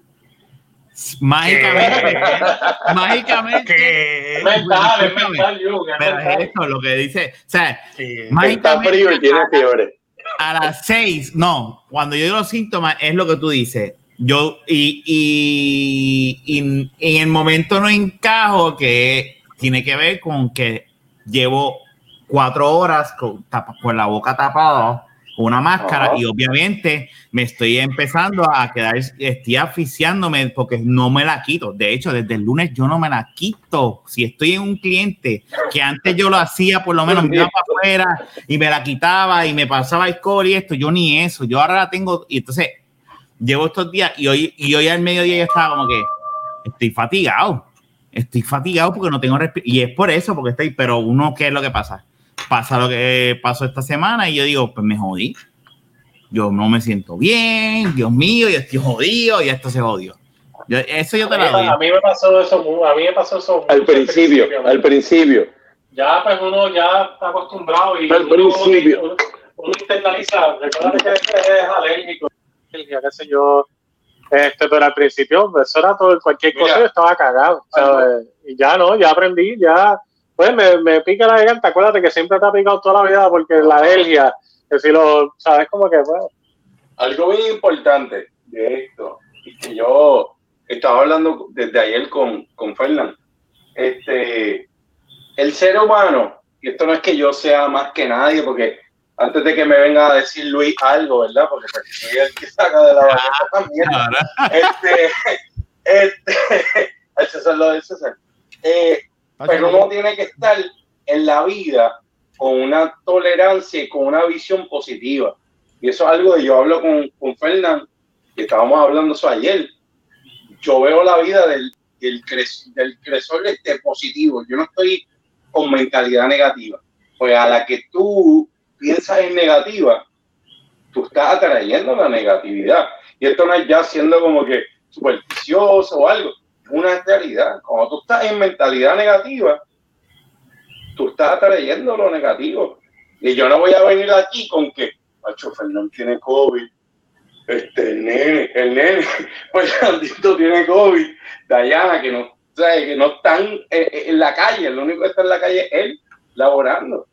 Mágicamente. (laughs) mágicamente. Es mental, es mental, es esto lo que dice. O sea, sí. Está mágicamente frío y tiene fiebre. a las seis, no, cuando yo digo los síntomas, es lo que tú dices. Yo, y, y, y en el momento no encajo que tiene que ver con que llevo cuatro horas con, tapa- con la boca tapada, una máscara, Ajá. y obviamente me estoy empezando a quedar, estoy asfixiándome porque no me la quito. De hecho, desde el lunes yo no me la quito. Si estoy en un cliente que antes yo lo hacía, por lo menos me iba para afuera y me la quitaba y me pasaba alcohol y esto, yo ni eso. Yo ahora la tengo, y entonces llevo estos días y hoy, y hoy al mediodía yo estaba como que estoy fatigado. Estoy fatigado porque no tengo respi- Y es por eso, porque estoy, pero uno, ¿qué es lo que pasa? Pasa lo que pasó esta semana y yo digo, pues me jodí. Yo no me siento bien, Dios mío, yo estoy jodido y esto se jodió. Yo- eso yo te la doy. A mí me pasó eso, a mí me pasó eso Al mucho principio, al principio. Ya, pues uno ya está acostumbrado y Al uno, principio. uno, uno internaliza. Recuerda que este es alérgico, qué sé yo. Este, pero al principio, eso era todo, cualquier cosa, Mira. yo estaba cagado. ¿sabes? Y ya no, ya aprendí, ya. Pues me, me pica la garganta. Acuérdate que siempre te ha picado toda la vida porque la alergia, que si lo, sabes, como que, pues, Algo bien importante de esto, y que yo estaba hablando desde ayer con, con Fernán, este, el ser humano, y esto no es que yo sea más que nadie, porque antes de que me venga a decir Luis algo, ¿verdad? Porque pues, soy el que saca de la banqueta también. Ahora, Este, (laughs) este, (laughs) el César lo del César. Eh, pero uno tiene que estar en la vida con una tolerancia y con una visión positiva. Y eso es algo que yo hablo con, con Fernán, que estábamos hablando eso ayer. Yo veo la vida del, del, del este positivo. Yo no estoy con mentalidad negativa. Pues a la que tú piensas en negativa, tú estás atrayendo la negatividad. Y esto no es ya siendo como que supersticioso o algo. Una realidad. Cuando tú estás en mentalidad negativa, tú estás atrayendo lo negativo. Y yo no voy a venir aquí con que, Macho Fernán tiene COVID, este, el nene, el nene, (laughs) pues Andito tiene COVID, Dayana, que no, sabe, que no están eh, eh, en la calle, lo único que está en la calle es él, laborando.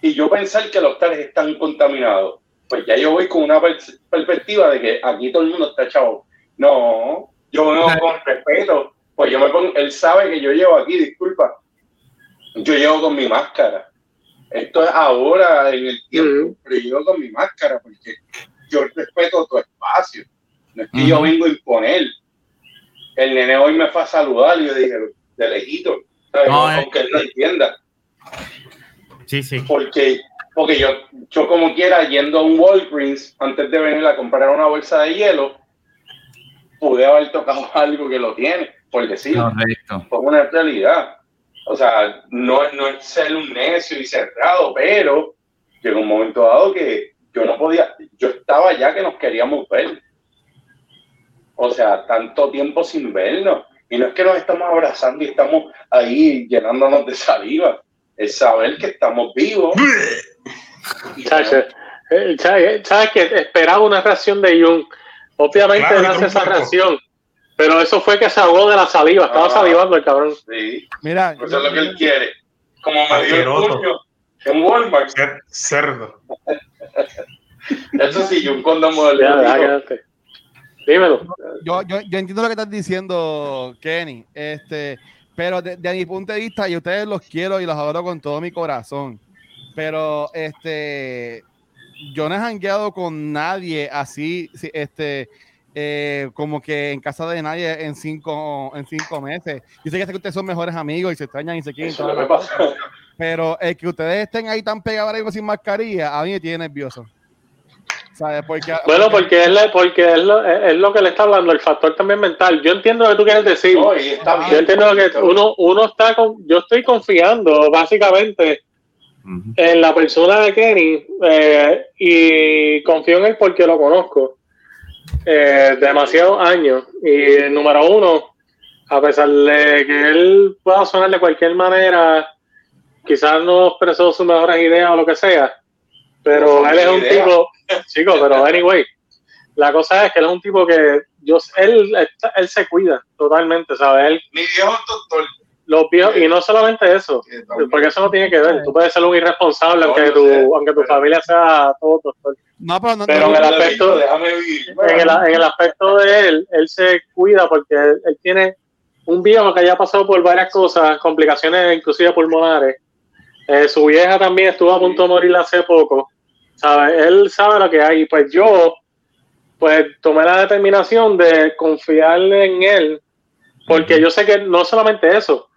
Y yo pensar que los tales están contaminados, pues ya yo voy con una per- perspectiva de que aquí todo el mundo está chavo. No, yo vengo con respeto, pues yo me pongo, él sabe que yo llevo aquí, disculpa, yo llevo con mi máscara. Esto es ahora en el tiempo, pero yo llevo con mi máscara porque yo respeto tu espacio. No es que yo vengo a imponer. El nene hoy me fue a saludar y yo dije, de lejito, ¿sabes? No, eh. aunque él no entienda. sí, sí. Porque, porque yo, yo como quiera, yendo a un Walgreens, antes de venir a comprar una bolsa de hielo, pude haber tocado (laughs) algo que lo tiene, por decirlo. Correcto. Una realidad. O sea, no, no es ser un necio y cerrado, pero llegó un momento dado que yo no podía, yo estaba ya que nos queríamos ver. O sea, tanto tiempo sin vernos. Y no es que nos estamos abrazando y estamos ahí llenándonos de saliva. Es saber que estamos vivos. (laughs) Eh, ¿sabes, sabes que esperaba una reacción de Jung? Obviamente Claro, no y hace esa reacción, pero eso fue que se ahogó de la saliva, estaba Ah. salivando el cabrón. Sí, Mira, eso es lo que él quiere. Como me dio el puño en Walmart. Cer- cerdo. Eso sí, yo un condón Ya, ya, quédate. Dímelo. yo, yo, yo entiendo lo que estás diciendo, Kenny, este, pero de, de mi punto de vista, y ustedes los quiero y los adoro con todo mi corazón, pero este, yo no he jangueado con nadie así, sí, este, eh, como que en casa de nadie en cinco, en cinco meses. Yo sé que ustedes son mejores amigos y se extrañan y se quieren, Eso lo que pasa. pero el que ustedes estén ahí tan pegados ahora sin mascarilla, a mí me tiene nervioso. ¿Sabes? Porque, Bueno, porque es, la- porque es lo, es lo que le está hablando, el factor también mental. Yo entiendo lo que tú quieres decir. No, y está bien. Yo entiendo que uno, uno está con, yo estoy confiando básicamente En la persona de Kenny eh, y confío en él porque lo conozco eh, demasiados años. Y número uno, a pesar de que él pueda sonar de cualquier manera, quizás no expresó sus mejores ideas o lo que sea, pero él es un tipo, (laughs) chico, pero anyway, la cosa es que él es un tipo que yo, él, él se cuida totalmente, ¿sabes? Él, Mi viejo doctor. Los viejos, y no solamente eso, porque eso no tiene que ver. Tú puedes ser un irresponsable, aunque, tu, aunque tu familia sea todo doctor. No, pero, no, pero en, el aspecto, déjame en, el, en el aspecto de él, él se cuida porque él, él, tiene un viejo que haya pasado por varias cosas, complicaciones inclusive pulmonares. Eh, su vieja también estuvo a punto de morir hace poco. ¿sabe? Él sabe lo que hay. Pues yo, pues tomé la determinación de confiar en él, porque yo sé que no solamente eso,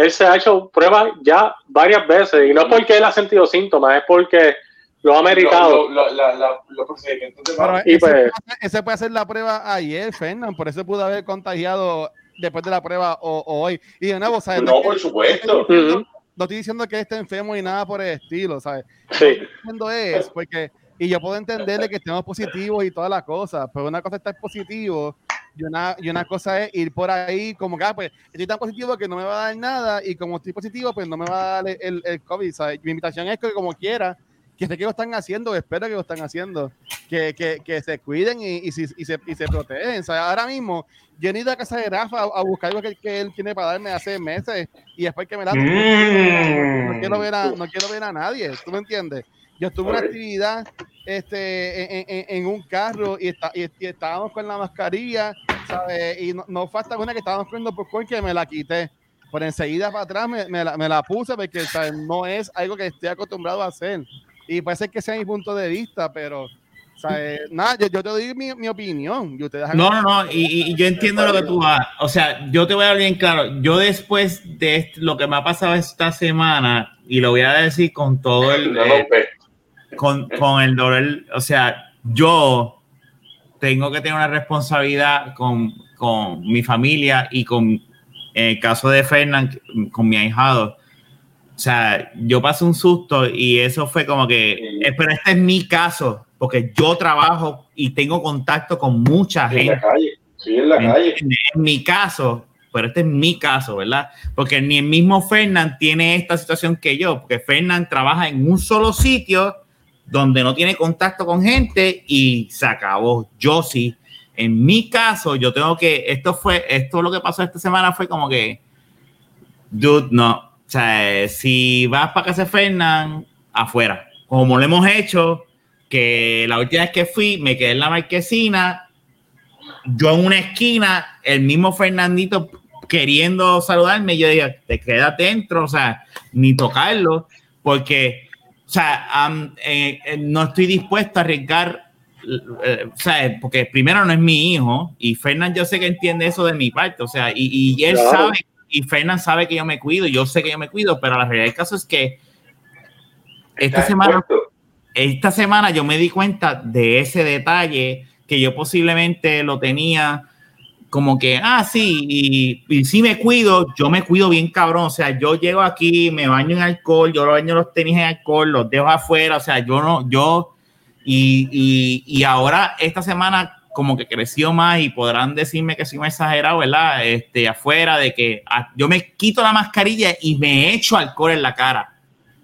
él se ha hecho pruebas ya varias veces y no es porque él ha sentido síntomas, es porque lo ha meritado. y pues, ese, puede hacer la prueba ayer, Fernán, por eso pudo haber contagiado después de la prueba o, hoy. Y de nuevo, ¿sabes? No, por supuesto. No, estoy diciendo que esté enfermo y nada por el estilo, ¿sabes? Sí. Lo que estoy diciendo es porque, y yo puedo entenderle que estemos positivos y todas las cosas, pero una cosa es estar positivo y una, y una cosa es ir por ahí como que, ah, pues, estoy tan positivo que no me va a dar nada y como estoy positivo, pues no me va a dar el, el COVID, ¿sabes? Mi invitación es que como quiera, que sé que lo están haciendo, espero que lo están haciendo, que, que, que se cuiden y, y, y, se, y se protegen. ¿sabes? Ahora mismo, yo he ido a casa de Rafa a, buscar algo que, que, él tiene para darme hace meses y después que me da... Mm. No, quiero ver a, no quiero ver a nadie, ¿tú me entiendes? Yo estuve en una actividad este, en, en, en un carro y, está, y, estábamos con la mascarilla, ¿sabes? Y no, no falta una que estábamos comiendo por que me la quité. Por enseguida para atrás me, me, la, me la, puse porque ¿sabes? no es algo que esté acostumbrado a hacer. Y puede ser que sea mi punto de vista, pero ¿sabes? nada, yo, yo, te doy mi, mi opinión. Y ustedes no, no, no, y, y, yo entiendo lo que tú vas. O sea, yo te voy a dar bien claro. Yo después de esto, lo que me ha pasado esta semana, y lo voy a decir con todo el... (laughs) Eh, con, con el dolor, o sea, yo tengo que tener una responsabilidad con, con mi familia y con en el caso de Fernán, con mi ahijado. O sea, yo pasé un susto y eso fue como que, eh, pero este es mi caso, porque yo trabajo y tengo contacto con mucha gente. En la calle, sí, en la calle. En mi caso, pero este es mi caso, ¿verdad? Porque ni el mismo Fernán tiene esta situación que yo, porque Fernán trabaja en un solo sitio donde no tiene contacto con gente y se acabó. Yo sí. En mi caso, yo tengo que, esto fue, esto lo que pasó esta semana fue como que, dude, no. O sea, si vas para casa de Fernán, afuera. Como lo hemos hecho, que la última vez que fui, me quedé en la marquesina, yo en una esquina, el mismo Fernandito queriendo saludarme, yo dije, te quedas dentro, o sea, ni tocarlo, porque o sea, eh, eh, no estoy dispuesto a arriesgar, eh, o sea, porque primero no es mi hijo y Fernán yo sé que entiende eso de mi parte, o sea, y, y él sabe, y Fernán sabe que yo me cuido, yo sé que yo me cuido, pero la realidad del caso es que esta semana, esta semana yo me di cuenta de ese detalle que yo posiblemente lo tenía como que, ah, sí, y, y si me cuido, yo me cuido bien cabrón, o sea, yo llego aquí, me baño en alcohol, yo lo baño los tenis en alcohol, los dejo afuera, o sea, yo no, yo, y, y, y ahora esta semana como que creció más y podrán decirme que soy un exagerado, ¿verdad? Este, afuera de que ah, yo me quito la mascarilla y me echo alcohol en la cara.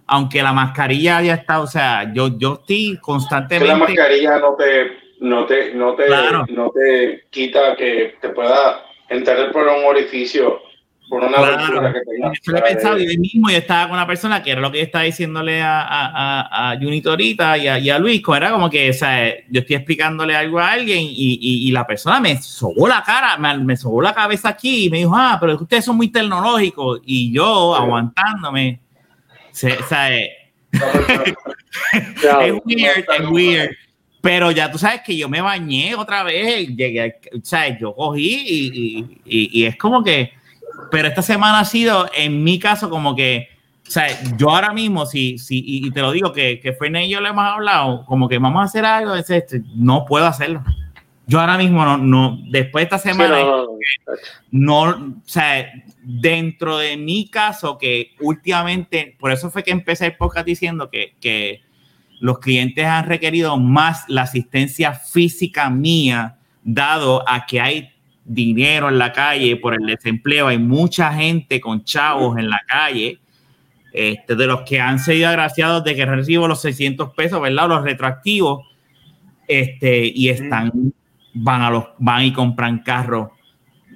Aunque la mascarilla ya está, o sea, yo, yo estoy constantemente... la mascarilla no te no te, no te, no te quita que te pueda entrar por un orificio, por una claro. que tengas. Yo he pensado, yo mismo yo estaba con una persona que era lo que yo estaba diciéndole a, a, a, Junito ahorita y a, y a Luis, era como que, o sea, yo estoy explicándole algo a alguien y, y, y la persona me sobó la cara, me, me, sobó la cabeza aquí y me dijo, ah, pero ustedes son muy tecnológicos y yo aguantándome. Se, o sea, (laughs) es weird, es weird. Pero ya tú sabes que yo me bañé otra vez, llegué, ¿sabes? Yo cogí y, y, y, es como que, pero esta semana ha sido, en mi caso, como que, o sea, yo ahora mismo, si, si, y, te lo digo, que, que Ferne y yo le hemos hablado, como que vamos a hacer algo, este, no puedo hacerlo. Yo ahora mismo no, no después de esta semana, no, no, o sea, dentro de mi caso, que últimamente, por eso fue que empecé el podcast diciendo que, que los clientes han requerido más la asistencia física mía, dado a que hay dinero en la calle por el desempleo, hay mucha gente con chavos en la calle, este, de los que han sido agraciados de que recibo los 600 pesos, ¿verdad? Los retroactivos, este, y están, van a los, van y compran carros.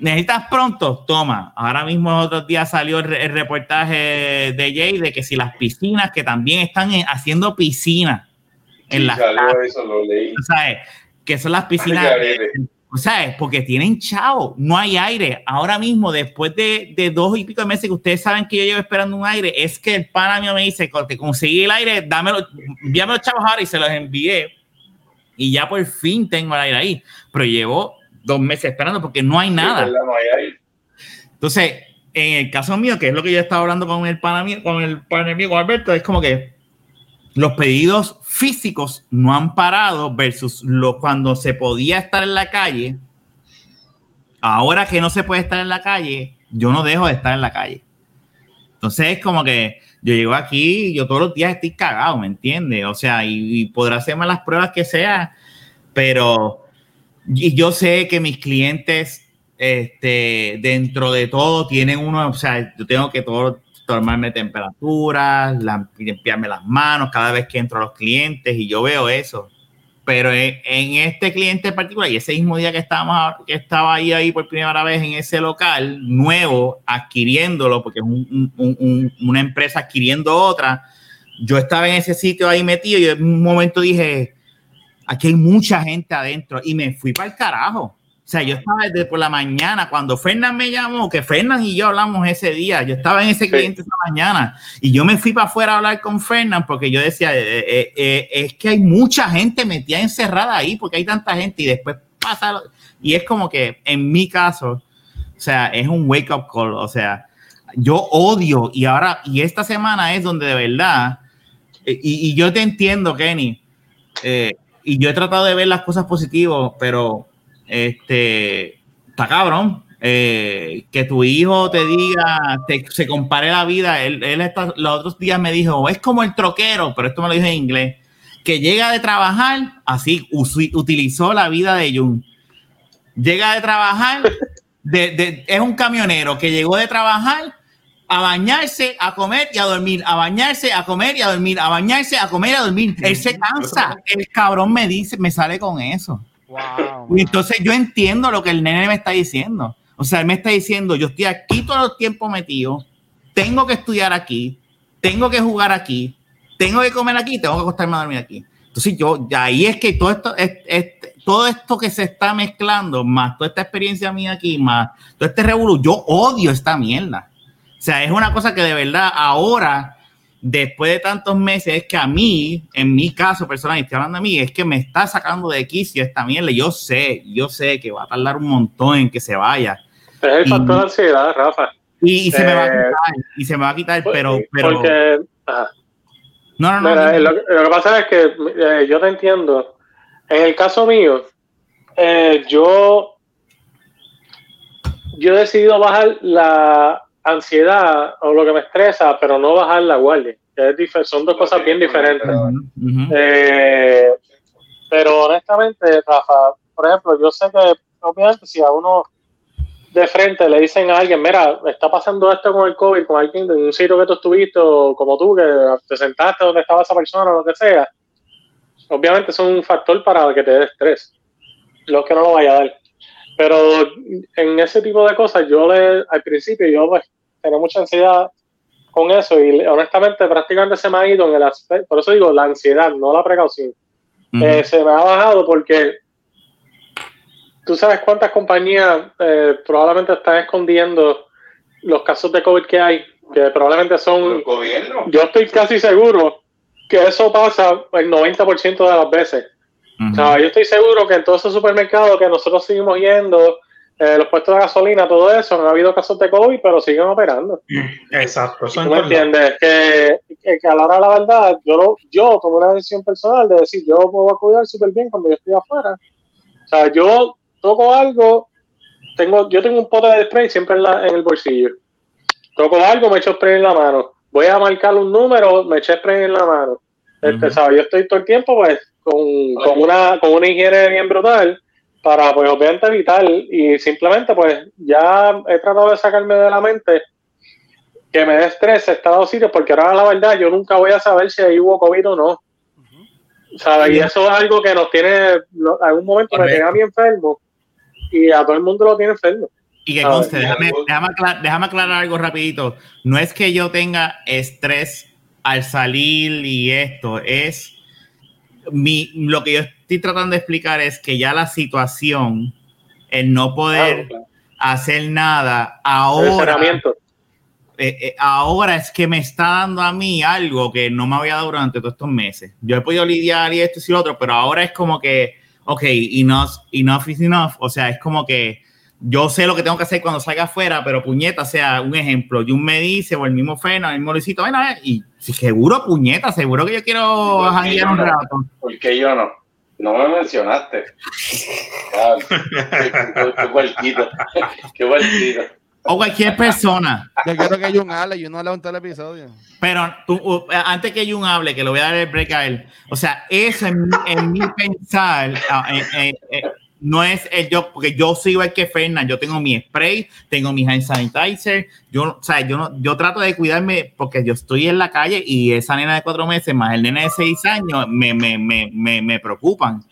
Necesitas pronto, toma. Ahora mismo otros días salió el, reportaje de Jay de que si las piscinas, que también están haciendo piscinas en las ¿sabes? Que son las piscinas. O sea, porque tienen chavo, no hay aire. Ahora mismo, después de, de, dos y pico de meses que ustedes saben que yo llevo esperando un aire, es que el pana mío me dice, que conseguí el aire, dámelo, envíame los chavos ahora y se los envié. Y ya por fin tengo el aire ahí. Pero llevo dos meses esperando porque no hay nada. Entonces, en el caso mío, que es lo que yo estaba hablando con el pana mío, con el pana mío, con Alberto, es como que los pedidos físicos no han parado versus lo, cuando se podía estar en la calle. Ahora que no se puede estar en la calle, yo no dejo de estar en la calle. Entonces es como que yo llego aquí y yo todos los días estoy cagado, ¿me entiendes? O sea, y, podrá hacerme las pruebas que sea, pero y yo sé que mis clientes, este, dentro de todo, tienen uno, o sea, yo tengo que todo tomarme temperatura, limpiarme las manos cada vez que entro a los clientes y yo veo eso. Pero en, este cliente en particular, y ese mismo día que, estábamos, que estaba ahí, ahí por primera vez en ese local nuevo, adquiriéndolo, porque es una empresa adquiriendo otra, yo estaba en ese sitio ahí metido y en un momento dije, aquí hay mucha gente adentro y me fui para el carajo. O sea, yo estaba desde por la mañana, cuando Fernán me llamó, que Fernán y yo hablamos ese día, yo estaba en ese cliente esa mañana y yo me fui para afuera a hablar con Fernán porque yo decía, eh, eh, eh, es que hay mucha gente metida encerrada ahí porque hay tanta gente y después pasa, y es como que en mi caso, o sea, es un wake up call, o sea, yo odio y ahora, y esta semana es donde de verdad, y, y yo te entiendo, Kenny, y yo he tratado de ver las cosas positivas, pero este, está cabrón. Eh, que tu hijo te diga, se compare la vida. Él, él los otros días me dijo, es como el troquero, pero esto me lo dijo en inglés, que llega de trabajar, así utilizó la vida de Jun. Llega de trabajar, de, es un camionero que llegó de trabajar a bañarse, a comer y a dormir, a bañarse, a comer y a dormir, a bañarse, a comer y a dormir. Él se cansa. El cabrón me dice, me sale con eso y entonces yo entiendo lo que el nene me está diciendo. O sea, él me está diciendo, yo estoy aquí todo el tiempo metido, tengo que estudiar aquí, tengo que jugar aquí, tengo que comer aquí, tengo que acostarme a dormir aquí. Entonces yo, ahí es que todo esto, es, todo esto que se está mezclando, más toda esta experiencia mía aquí, más todo este revolú, yo odio esta mierda. O sea, es una cosa que de verdad ahora después de tantos meses, es que a mí, en mi caso personal, y estoy hablando de mí, es que me está sacando de quicio esta mierda. Yo sé, yo sé que va a tardar un montón en que se vaya. Es el factor de ansiedad, Rafa. Y, se me va a eh, quitar, y se me va a quitar, pero... pero porque, no, no, no. lo, que pasa es que eh, yo te entiendo. En el caso mío, eh, yo, yo he decidido bajar la, ansiedad o lo que me estresa, pero no bajar la guardia. Es son dos cosas bien diferentes. Eh, pero honestamente, Rafa, por ejemplo, yo sé que obviamente si a uno de frente le dicen a alguien, mira, está pasando esto con el COVID, con alguien en un sitio que tú estuviste, o como tú, que te sentaste donde estaba esa persona o lo que sea, obviamente son un factor para que te dé estrés. Lo que no lo vaya a dar. Pero en ese tipo de cosas, yo le, al principio, yo pues, tenía mucha ansiedad con eso y honestamente prácticamente se me ha ido en el aspecto, por eso digo la ansiedad, no la precaución. Eh, se me ha bajado porque tú sabes cuántas compañías eh, probablemente están escondiendo los casos de COVID que hay, que probablemente son... Yo estoy casi seguro que eso pasa el 90% de las veces. O sea, yo estoy seguro que en todos esos supermercados que nosotros seguimos yendo, eh, los puestos de gasolina, todo eso, no ha habido casos de COVID, pero siguen operando. Exacto. ¿Tú me entiendes? Que, que, a la hora de la verdad, yo, yo tomé una decisión personal de decir, yo me voy a cuidar súper bien cuando yo estoy afuera. O sea, yo toco algo, tengo, yo tengo un pote de spray siempre en, la, en el bolsillo. Toco algo, me echo spray en la mano. Voy a marcar un número, me echo spray en la mano. Este, Yo estoy todo el tiempo, pues, con, con, una, con una higiene bien brutal. para pues obviamente evitar y simplemente pues ya he tratado de sacarme de la mente que me dé estrés Estados Unidos porque ahora la verdad yo nunca voy a saber si ahí hubo COVID o no. Y eso es algo que nos tiene, en algún momento me tiene a mí enfermo y a todo el mundo lo tiene enfermo. Y que conste, déjame, déjame, aclarar, algo rapidito. No es que yo tenga estrés al salir y esto, es mi, lo que yo estoy tratando de explicar es que ya la situación, el no poder hacer nada ahora, eh, eh, ahora es que me está dando a mí algo que no me había dado durante todos estos meses. Yo he podido lidiar y esto y lo otro, pero ahora es como que, ok, enough, enough is enough. O sea, es como que yo sé lo que tengo que hacer cuando salga afuera, pero puñeta, sea, un ejemplo, un me dice, o el mismo Fena, el mismo Luisito, ven a ver, y seguro, puñeta, seguro que yo quiero janguear un rato. Porque yo no. No me mencionaste. qué vueltito. (laughs) Qué vueltito. O cualquier persona. Yo quiero que Jun hable, yo no hablo en todo el episodio. Pero tú, antes que Jun hable, que le voy a dar el break a él. O sea, eso en, en mi pensar, ah, no es el yo, porque yo soy igual que Fernan, yo tengo mi spray, tengo mi hand sanitizer, yo, o sea, yo, no, yo trato de cuidarme porque yo estoy en la calle y esa nena de cuatro meses más el nene de seis años me, me, me, me, me preocupan.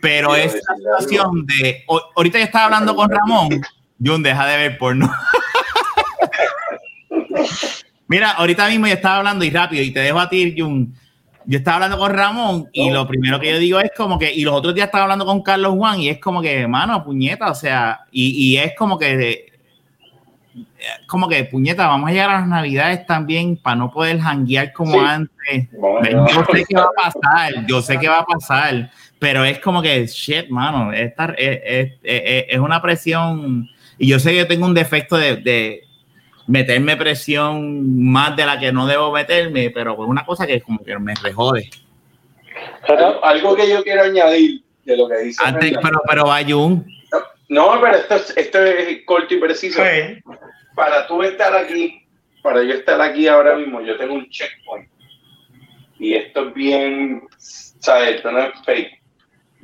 Pero esa situación de, ahorita yo estaba hablando con Ramón, Jun, deja de ver porno. (laughs) Mira, ahorita mismo yo estaba hablando y rápido y te dejo a ti, Jun yo estaba hablando con Ramón y lo primero que yo digo es como que, y los otros días estaba hablando con Carlos Juan y es como que, mano, puñeta, o sea, y, y es como que, como que, puñeta, vamos a llegar a las navidades también para no poder janguear como antes. yo sé que va a pasar, yo sé que va a pasar, pero es como que, shit, mano, esta, es, es, es una presión, y yo sé que yo tengo un defecto de meterme presión más de la que no debo meterme, pero por una cosa que como que me rejode. Algo que yo quiero añadir de lo que dice. Antes, pero, pero un No, pero esto, esto es corto y preciso. Para tú estar aquí, para yo estar aquí ahora mismo, yo tengo un checkpoint. Y esto es bien, ¿sabes? Esto no es fake.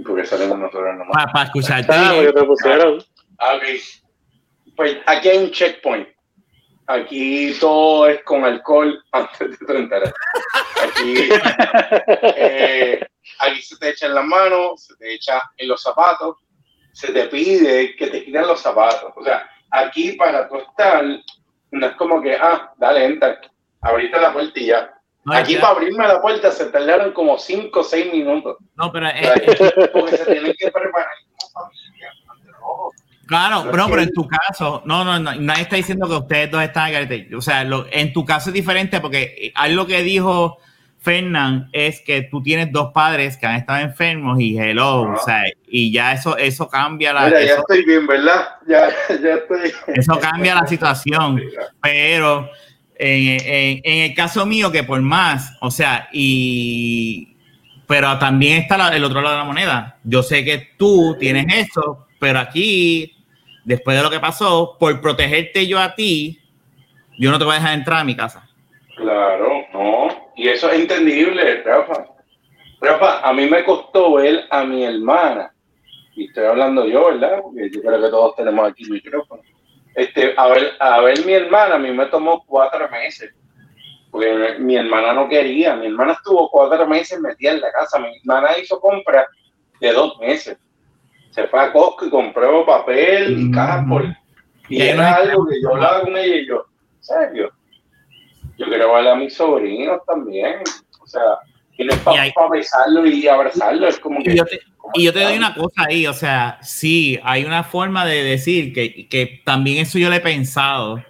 Porque salimos nosotros nomás. Para, para escucharte. Ah, te pusieron. Ah, ok. Pues aquí hay un checkpoint Aquí todo es con alcohol (laughs) antes de entrar. Aquí, eh, aquí se te echa en las manos, se te echa en los zapatos, se te pide que te quiten los zapatos. O sea, aquí para tú estar, no es como que, ah, dale, entra, abriste la puerta y ya. aquí para abrirme la puerta se tardaron como 5 o 6 minutos. No, pero... porque se tienen que preparar como familia. Claro, bro, pero en tu caso, no, no, no, nadie está diciendo que ustedes dos están O sea, en tu caso es diferente porque algo que dijo Fernán es que tú tienes dos padres que han estado enfermos y hello, o sea, y ya eso, eso cambia la. Mira, ya estoy bien, ¿verdad? Ya, ya estoy. Eso cambia la situación, pero en, en, el caso mío, que por más, o sea, y. Pero también está el otro lado de la moneda. Yo sé que tú tienes eso, pero aquí, después de lo que pasó, por protegerte yo a ti, yo no te voy a dejar entrar a mi casa. Claro, no. Y eso es entendible, Rafa. Rafa, a mí me costó ver a mi hermana, y estoy hablando yo, ¿verdad? Porque yo creo que todos tenemos aquí micrófono. Este, a ver, a ver mi hermana, a mí me tomó cuatro meses. Porque mi hermana no quería. Mi hermana estuvo cuatro meses metida en la casa. Mi hermana hizo compras de dos meses se fue a Costco y compró papel y cajas por... Y era algo que yo hablaba con ella y yo, ¿en serio? Yo quiero verle a mis sobrinos también. O sea, tienes para besarlo y abrazarlo. Es como que... Y yo, te, y yo te doy una cosa ahí, o sea, sí, hay una forma de decir que, que también eso yo le he pensado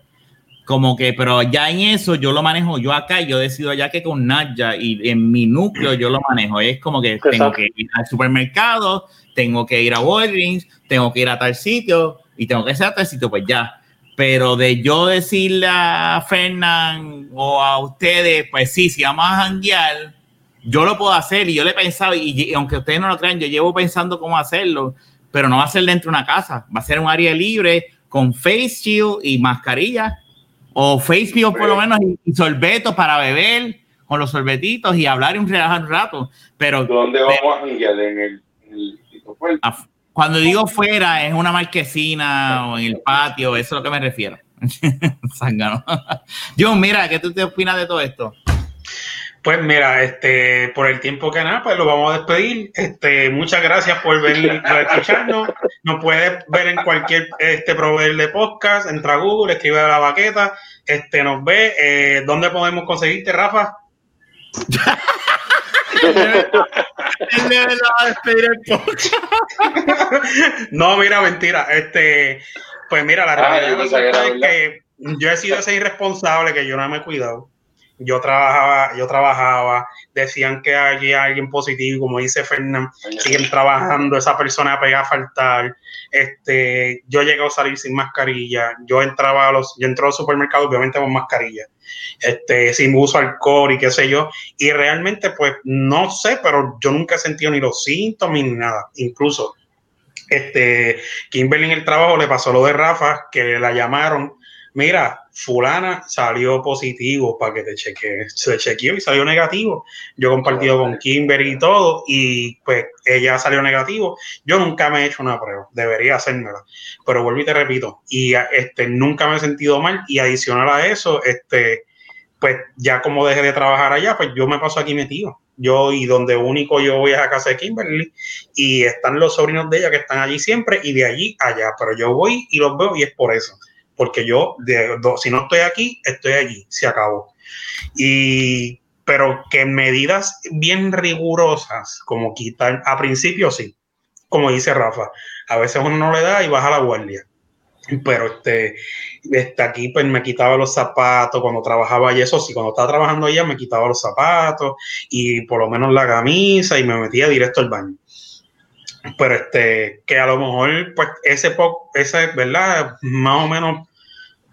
como que, pero ya en eso yo lo manejo yo acá y yo decido ya que con Nadja y en mi núcleo yo lo manejo. Es como que tengo que ir al supermercado, tengo que ir a Walgreens, tengo que ir a tal sitio y tengo que ir a tal sitio, pues ya. Pero de yo decirle a Fernán o a ustedes, pues sí, si vamos a janguear, yo lo puedo hacer y yo le he pensado, y, aunque ustedes no lo crean, yo llevo pensando cómo hacerlo, pero no va a ser dentro de una casa, va a ser un área libre con face shield y mascarilla, o face shield por lo menos y, sorbetos para beber con los sorbetitos y hablar y un relajar un rato. Pero, ¿Dónde vamos a janguear? ¿En el Cuando digo fuera, es una marquesina o en el patio, eso es a lo que me refiero. (laughs) John, mira, ¿qué tú te opinas de todo esto? Pues mira, este, por el tiempo que nada, pues lo vamos a despedir. Este, muchas gracias por venir a (laughs) escucharnos. Nos puedes ver en cualquier este proveedor de podcast, entra a Google, escribe a la baqueta, este, nos ve. Eh, ¿Dónde podemos conseguirte, Rafa? (laughs) no, mira, mentira. Este, pues mira, la ah, realidad es que yo he sido ese irresponsable que yo no me he cuidado yo trabajaba, yo trabajaba, decían que había alguien positivo, como dice Fernán, siguen trabajando, esa persona pega a faltar, este, yo llegué a salir sin mascarilla, yo entraba a los, yo entraba al supermercado obviamente con mascarilla, este, sin uso alcohol y qué sé yo, y realmente pues no sé, pero yo nunca he sentido ni los síntomas ni nada, incluso este, Kimberly en el trabajo le pasó lo de Rafa, que la llamaron mira, fulana salió positivo para que te chequee. Se chequeó y salió negativo. Yo he compartido con Kimberly y todo, y pues ella salió negativo. Yo nunca me he hecho una prueba, debería hacérmela. Pero vuelvo y te repito, y este, nunca me he sentido mal, y adicional a eso, este, pues ya como dejé de trabajar allá, pues yo me paso aquí metido. Yo y donde único yo voy es a casa de Kimberly y están los sobrinos de ella que están allí siempre y de allí allá, pero yo voy y los veo y es por eso porque yo, si no estoy aquí, estoy allí, se acabó. Y, pero que medidas bien rigurosas, como quitar, a principio sí, como dice Rafa, a veces uno no le da y baja la guardia. Pero este, este aquí pues me quitaba los zapatos cuando trabajaba y eso sí, cuando estaba trabajando allá me quitaba los zapatos y por lo menos la camisa y me metía directo al baño pero este, que a lo mejor, pues, ese poco, ese, ¿verdad? Más o menos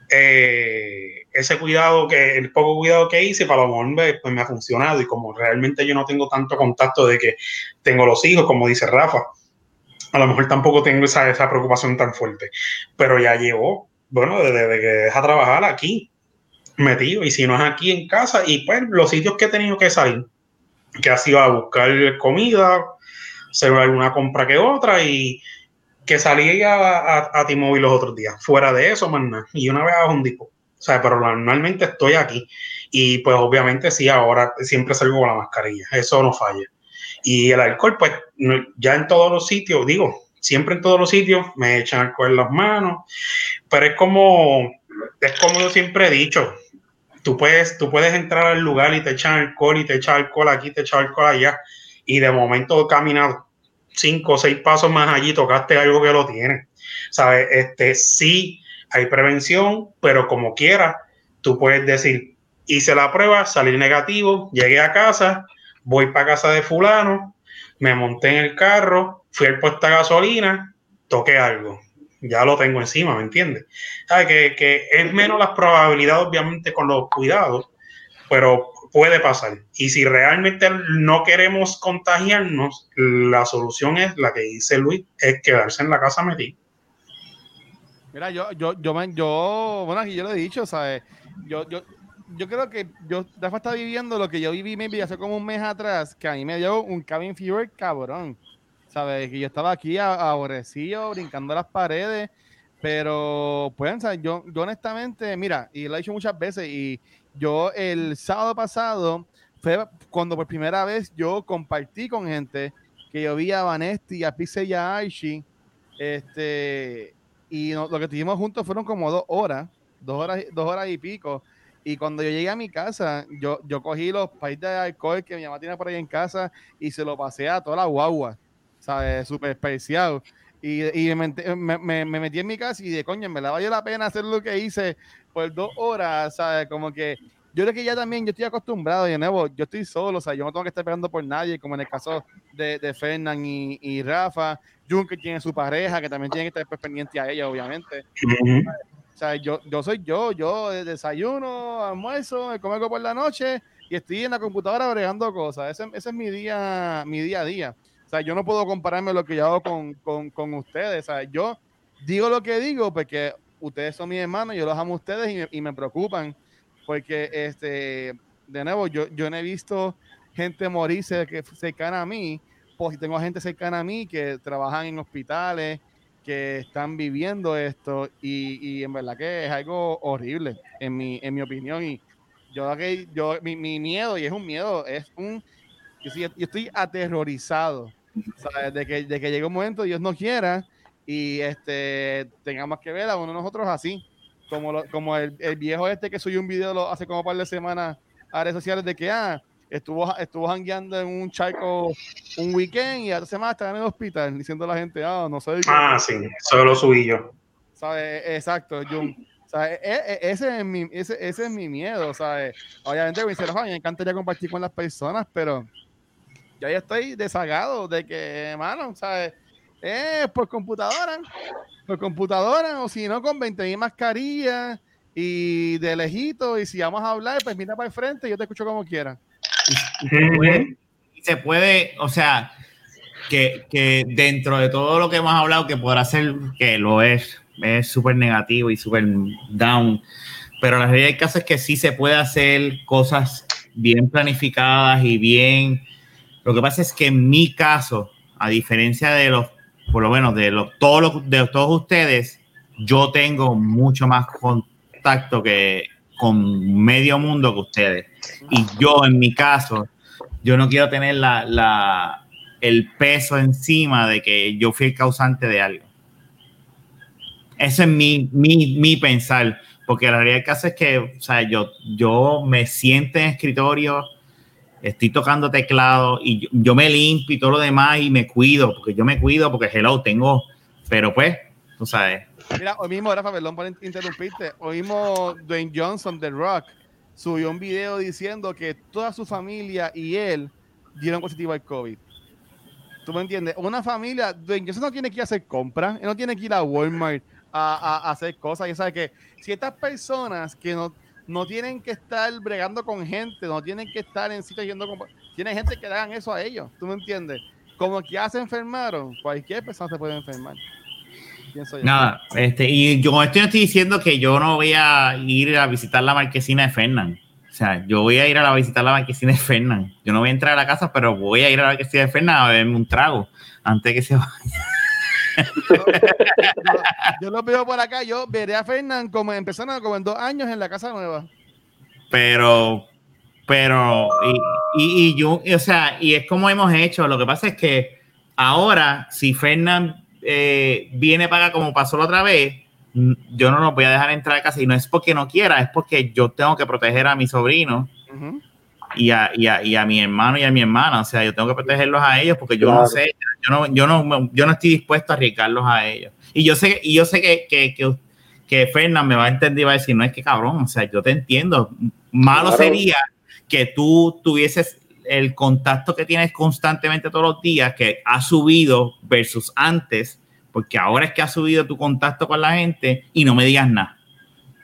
eh, ese cuidado que, el poco cuidado que hice, para lo mejor pues, me ha funcionado. Y como realmente yo no tengo tanto contacto de que tengo los hijos, como dice Rafa, a lo mejor tampoco tengo esa, esa preocupación tan fuerte. Pero ya llevo, bueno, desde, que deja trabajar aquí, metido. Y si no es aquí en casa, y pues los sitios que he tenido que salir, que ha sido a buscar comida, hacer alguna compra que otra y que salí a, a, a T-Mobile los otros días. Fuera de eso, man, y una vez a un tipo. O sea, pero normalmente estoy aquí. Y pues obviamente sí, ahora siempre salgo con la mascarilla. Eso no falla. Y el alcohol, pues ya en todos los sitios, digo, siempre en todos los sitios me echan alcohol en las manos. Pero es como, es como yo siempre he dicho. Tú puedes, tú puedes entrar al lugar y te echan alcohol y te echan alcohol aquí, te echan alcohol allá y de momento caminar cinco o seis pasos más allí tocaste algo que lo tiene. ¿Sabes? Este, sí hay prevención, pero como quiera, tú puedes decir, hice la prueba, salí negativo, llegué a casa, voy para casa de fulano, me monté en el carro, fui al puesto de gasolina, toqué algo. Ya lo tengo encima, ¿me entiendes? ¿Sabes? Que, que es menos las probabilidades, obviamente, con los cuidados, pero puede pasar. Y si realmente no queremos contagiarnos, la solución es la que dice Luis, es quedarse en la casa metido. Mira, yo, yo, yo, yo, bueno, aquí yo lo he dicho, ¿sabes? Yo, yo, yo creo que yo, Rafa está viviendo lo que yo viví maybe hace como un mes atrás, que a mí me dio un cabin fever cabrón, ¿sabes? Que yo estaba aquí aborrecido, brincando las paredes, pero, pues. Yo, yo honestamente, mira, y lo he dicho muchas veces, y yo el sábado pasado fue cuando por primera vez yo compartí con gente que yo vi a Vanesti, a Pixel y a Archie, este, y lo que tuvimos juntos fueron como dos horas, dos horas, dos horas y pico. Y cuando yo llegué a mi casa, yo, yo cogí los países de alcohol que mi mamá tiene por ahí en casa y se lo pasé a toda la guagua, ¿sabes? Súper especial. Y, y me, me, me, metí en mi casa y de coño, me la valió la pena hacer lo que hice por dos horas, ¿sabes? Como que yo creo que ya también yo estoy acostumbrado, de nuevo, yo estoy solo, o sea, yo no tengo que estar pegando por nadie, como en el caso de, de Fernán y, y, Rafa, Jun que tiene su pareja, que también tiene que estar pues, pendiente a ella, obviamente. O sea, yo, yo soy yo, yo desayuno, almuerzo, me como por la noche y estoy en la computadora agregando cosas. Ese, ese, es mi día, mi día a día. O sea, yo no puedo compararme lo que yo hago con, con, con ustedes. O sea, yo digo lo que digo porque ustedes son mis hermanos, yo los amo a ustedes y me, y me preocupan. Porque, este, de nuevo, yo, yo no he visto gente morirse que cercana a mí tengo gente cercana a mí que trabajan en hospitales, que están viviendo esto y, en verdad que es algo horrible, en mi, en mi opinión. Y yo, yo mi, mi miedo, y es un miedo, es un... Yo, estoy aterrorizado De, que, de que llegue un momento, Dios no quiera, y este tengamos que ver a uno de nosotros así, como, como el, el, viejo este que subió un video hace como un par de semanas a redes sociales de que, ah, estuvo, estuvo jangueando en un charco un weekend y hace semana está en el hospital diciendo a la gente, ah, no sé. Ah, sí, eso lo subí yo. ¿Sabes? Exacto, Jun. E, e, ese, es mi, ese, ese es mi miedo, ¿sabes? Obviamente, me me encantaría compartir con las personas, pero yo ya estoy desagado de que, hermano, ¿sabes? Eh, por computadora, por computadora, o si no, con 20.000 mascarillas y de lejito, y si vamos a hablar, pues mira para el frente, yo te escucho como quiera. Y se puede, o sea, que, que, dentro de todo lo que hemos hablado, que podrá ser, que lo es, es súper negativo y súper down, pero la realidad del caso es que sí se puede hacer cosas bien planificadas y bien. Lo que pasa es que en mi caso, a diferencia de los, por lo menos de los, todos los, de todos ustedes, yo tengo mucho más contacto que, con medio mundo que ustedes. Y yo, en mi caso, yo no quiero tener la, la, el peso encima de que yo fui el causante de algo. Ese es mi, mi, mi pensar, porque la realidad del caso es que, o sea, yo, yo me siento en escritorio, estoy tocando teclado y yo, yo, me limpio y todo lo demás y me cuido, porque yo me cuido, porque hello, tengo, pero pues, tú sabes, Mira, hoy mismo, Rafa, perdón por interrumpirte, hoy mismo Dwayne Johnson de Rock subió un video diciendo que toda su familia y él dieron positivo al COVID. ¿Tú me entiendes? Una familia, Dwayne Johnson no tiene que ir a hacer compras, él no tiene que ir a Walmart a, a, hacer cosas. Y sabe que si estas personas que no, no tienen que estar bregando con gente, no tienen que estar en sitios yendo con... Tiene gente que hagan eso a ellos, ¿tú me entiendes? Como que ya se enfermaron, cualquier persona se puede enfermar. Nada, este, y yo estoy, estoy diciendo que yo no voy a ir a visitar la marquesina de Fernán. O sea, yo voy a ir a la, visitar la marquesina de Fernán. Yo no voy a entrar a la casa, pero voy a ir a la marquesina de Fernán a beberme un trago antes de que se vaya. Yo, lo veo por acá, yo veré a Fernán como empezando como en dos años en la casa nueva. Pero, pero, y, y, y yo, o sea, y es como hemos hecho. Lo que pasa es que ahora, si Fernán eh, viene para acá como pasó la otra vez, yo no lo voy a dejar entrar a casa y no es porque no quiera, es porque yo tengo que proteger a mi sobrino y, a, y, a, y, a, mi hermano y a mi hermana, o sea, yo tengo que protegerlos a ellos porque yo no sé, yo no, yo, no, yo no estoy dispuesto a arriesgarlos a ellos. Y yo sé, y yo sé que, que, que, que Fernán me va a entender y va a decir, no es que cabrón, o sea, yo te entiendo, malo sería que tú tuvieses el contacto que tienes constantemente todos los días, que ha subido versus antes, porque ahora es que ha subido tu contacto con la gente y no me digas nada.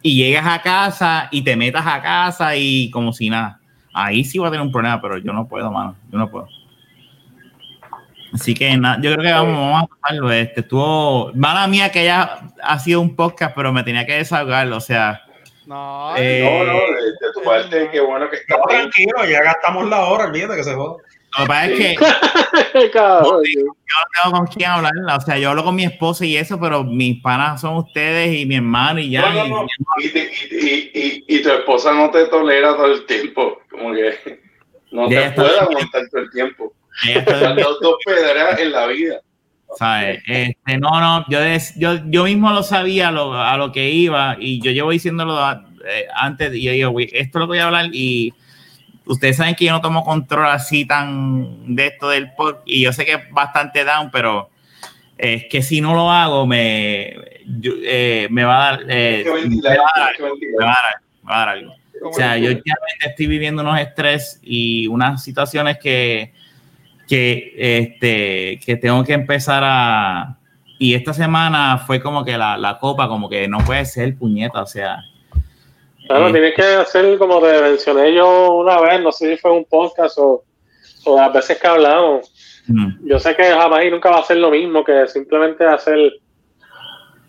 Y llegas a casa y te metas a casa y como si nada. Ahí sí va a tener un problema, pero yo no puedo, mano. Yo no puedo. Así que nada, yo creo que vamos, a tomarlo. Este estuvo, mala mía que ya ha sido un podcast, pero me tenía que desahogarlo. O sea, no, eh, no, no, de, tu parte, qué bueno que está. tranquilo, ya gastamos la hora, olvídate que se joda. Lo que pasa es que (laughs) yo, no tengo con quién hablar, o sea, yo hablo con mi esposa y eso, pero mis panas son ustedes y mi hermano y ya. No, no, y, y, y, y, tu esposa no te tolera todo el tiempo, como que no te puede aguantar todo el tiempo. Los dos pedras en la vida. ¿sabes? Este, no, no, yo, yo, yo mismo lo sabía lo, a lo que iba y yo llevo diciéndolo eh, antes y yo digo, esto lo voy a hablar y ustedes saben que yo no tomo control así tan de esto del podcast y yo sé que es bastante down, pero es que si no lo hago me, eh, me va a dar, me va a dar algo. O sea, yo ya estoy viviendo unos estrés y unas situaciones que que, este, que tengo que empezar a... Y esta semana fue como que la, la copa, como que no puede ser puñeta, o sea... Claro, eh, tienes que hacer como te mencioné yo una vez, no sé si fue un podcast o, o las veces que hablamos. Yo sé que jamás y nunca va a ser lo mismo que simplemente hacer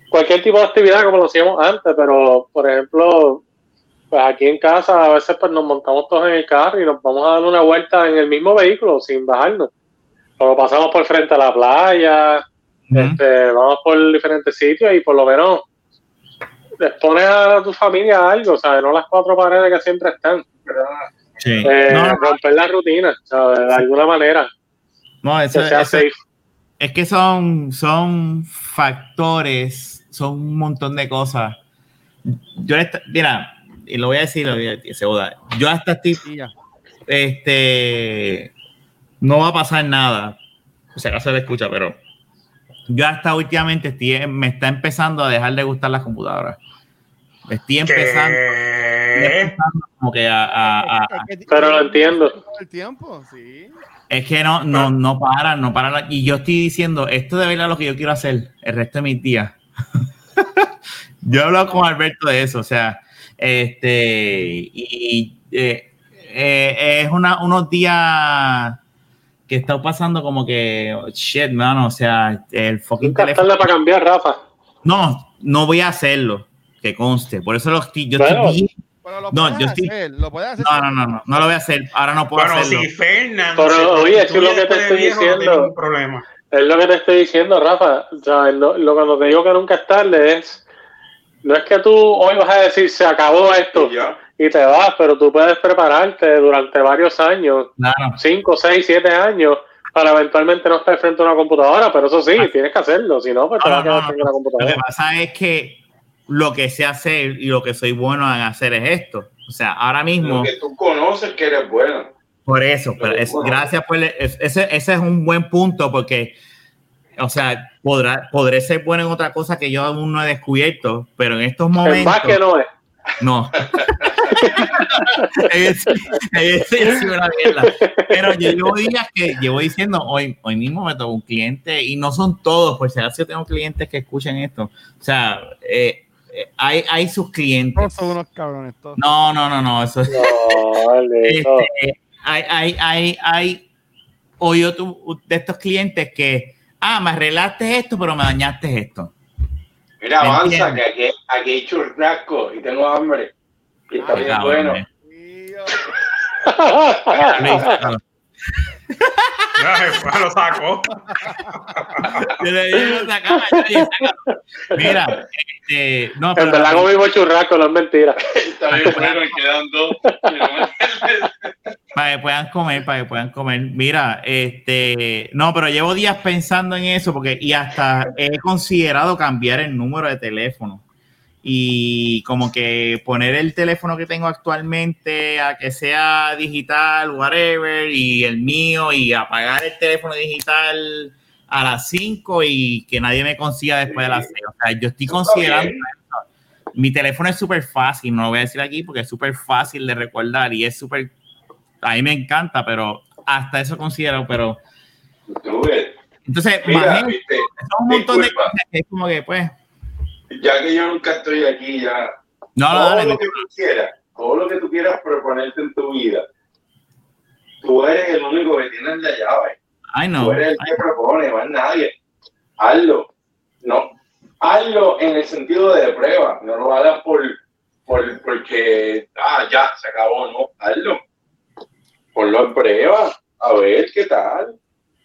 cualquier tipo de actividad como lo hacíamos antes, pero por ejemplo, pues aquí en casa a veces pues nos montamos todos en el carro y nos vamos a dar una vuelta en el mismo vehículo sin bajarnos. Como pasamos por frente a la playa, este, vamos por diferentes sitios y por lo menos expones a tu familia algo, ¿sabes? No las cuatro paredes que siempre están. Sí. Eh, romper la rutina, ¿sabes? De alguna manera. No, eso, es que son, son factores, son un montón de cosas. Yo, mira, y lo voy a decir, lo voy a decir, yo hasta estoy, este, no va a pasar nada, o sea, acaso se le escucha, pero yo hasta últimamente estoy, me está empezando a dejar de gustar las computadoras. Estoy empezando, como que a, pero lo entiendo. El tiempo, sí. Es que no, no, no para, no para. Y yo estoy diciendo, esto de verdad lo que yo quiero hacer el resto de mis días. (laughs) yo he hablado con Alberto de eso, o sea, este, y eh, eh, es una, unos días que está pasando como que, shit, mano, o sea, el fucking teléfono. para cambiar, Rafa. No, no voy a hacerlo, que conste. Por eso lo estoy, yo estoy no, yo estoy... lo hacer. No, no, no, no, no lo voy a hacer. Ahora no puedo bueno, hacerlo. Si Fernando, Pero oye, es lo que te estoy diciendo. problema. Es lo que te estoy diciendo, Rafa. O sea, lo, lo, cuando te digo que nunca es tarde es. No es que tú hoy vas a decir se acabó esto y te vas, pero tú puedes prepararte durante varios años, 5, 6, 7 años, para eventualmente no estar frente a una computadora, pero eso sí, ah. tienes que hacerlo, si no, pues te vas a quedar frente a una computadora. Lo que pasa es que lo que sé hacer y lo que soy bueno en hacer es esto. O sea, ahora mismo. Lo que tú conoces que eres bueno. Por eso, pero es, gracias por ese, ese es un buen punto porque, o sea, podrá, podré ser bueno en otra cosa que yo aún no he descubierto, pero en estos momentos. más que no es. No. (laughs) Pero yo llevo días que llevo diciendo, hoy, hoy mismo me tocó un cliente, y no son todos, pues si yo tengo clientes que escuchen esto. O sea, eh, hay, hay sus clientes. son unos cabrones. Todos. No, no, no, no. Eso este, hay, hay, hay, hay, o yo de estos clientes que, ah, me arreglaste esto, pero me dañaste esto. Mira, avanza, que aquí, aquí hay churrasco y tengo hambre. Y está bien bueno. (laughs) (laughs) lo saco. Mira, este, no, en verdad comimos churrasco, no es mentira. Está bien bueno, quedan dos. para que puedan comer, para que puedan comer. Mira, este, no, pero llevo días pensando en eso porque y hasta he considerado cambiar el número de teléfono y como que poner el teléfono que tengo actualmente a que sea digital, whatever, y el mío, y apagar el teléfono digital a las 5 y que nadie me consiga después de las 6. O sea, yo estoy considerando Mi teléfono es súper fácil, no lo voy a decir aquí porque es súper fácil de recordar y es súper, a mí me encanta, pero hasta eso considero, pero... Entonces, un montón de cosas que es como que, pues, ya que yo nunca estoy aquí, ya. No, todo lo que tú quieras, todo lo que tú quieras proponerte en tu vida, tú eres el único que tiene la llave. Ay, no. Tú eres el que propone, más nadie. Hazlo. No. Hazlo en el sentido de prueba. No lo hagas por, por, porque, ah, ya, se acabó. No, hazlo. Ponlo en prueba. A ver qué tal.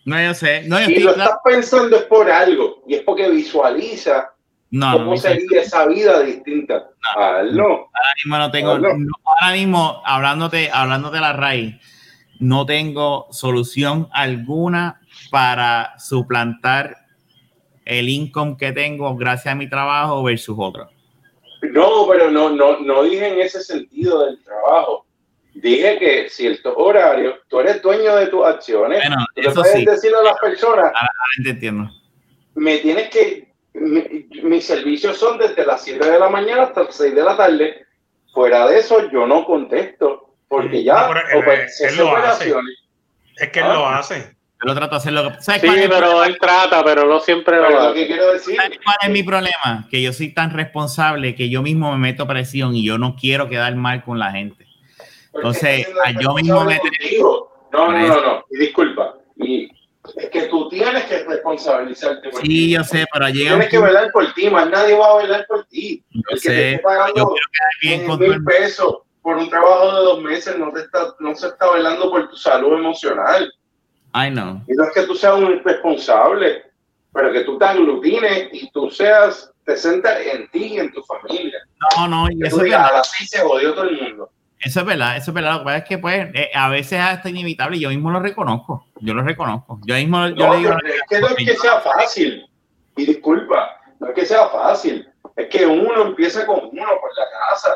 No, yo sé. No, yo lo estás pensando es por algo. Y es porque visualiza no, ¿Cómo sería esa vida distinta? No, Ahora mismo no tengo, ahora mismo, hablándote, hablándote de la raíz, no tengo solución alguna para suplantar el income que tengo gracias a mi trabajo versus otro. No, pero no, no, no dije en ese sentido del trabajo. Dije que ciertos horarios, tú eres dueño de tus acciones. Bueno, tú puedes decir a las personas. Ahora, ahora entiendo. Me tienes que mis servicios son desde las 7 de la mañana hasta las 6 de la tarde. Fuera de eso, yo no contesto, porque ya es lo hace. Es que él lo ah. hace. Yo lo trato de hacer lo que. Sí, pero él trata, pero no siempre lo, lo que quiero decir. cuál es mi problema? Que yo soy tan responsable que yo mismo me meto presión y yo no quiero quedar mal con la gente. Entonces, yo mismo me. No, no, no, no, disculpa. Y que tú tienes que responsabilizarte por Sí, yo sé, pero llega Tienes que velar por ti, más nadie va a velar por ti. Yo el que sé, te esté pagando mil pesos por un trabajo de dos meses no, te está, no se está velando por tu salud emocional. I know. Y no es que tú seas un irresponsable, pero que tú te aglutines y tú seas, te centres en ti y en tu familia. No, no, y Que eso tú es digas, a las seis se jodió todo el mundo. Eso es verdad, eso es verdad. Lo que pasa es que, pues, eh, a veces es hasta inevitable. Yo mismo lo reconozco. Yo lo reconozco. Yo mismo, yo No, le digo. es que no es que sea fácil. Y disculpa, no es que sea fácil. Es que uno empieza con uno por la casa.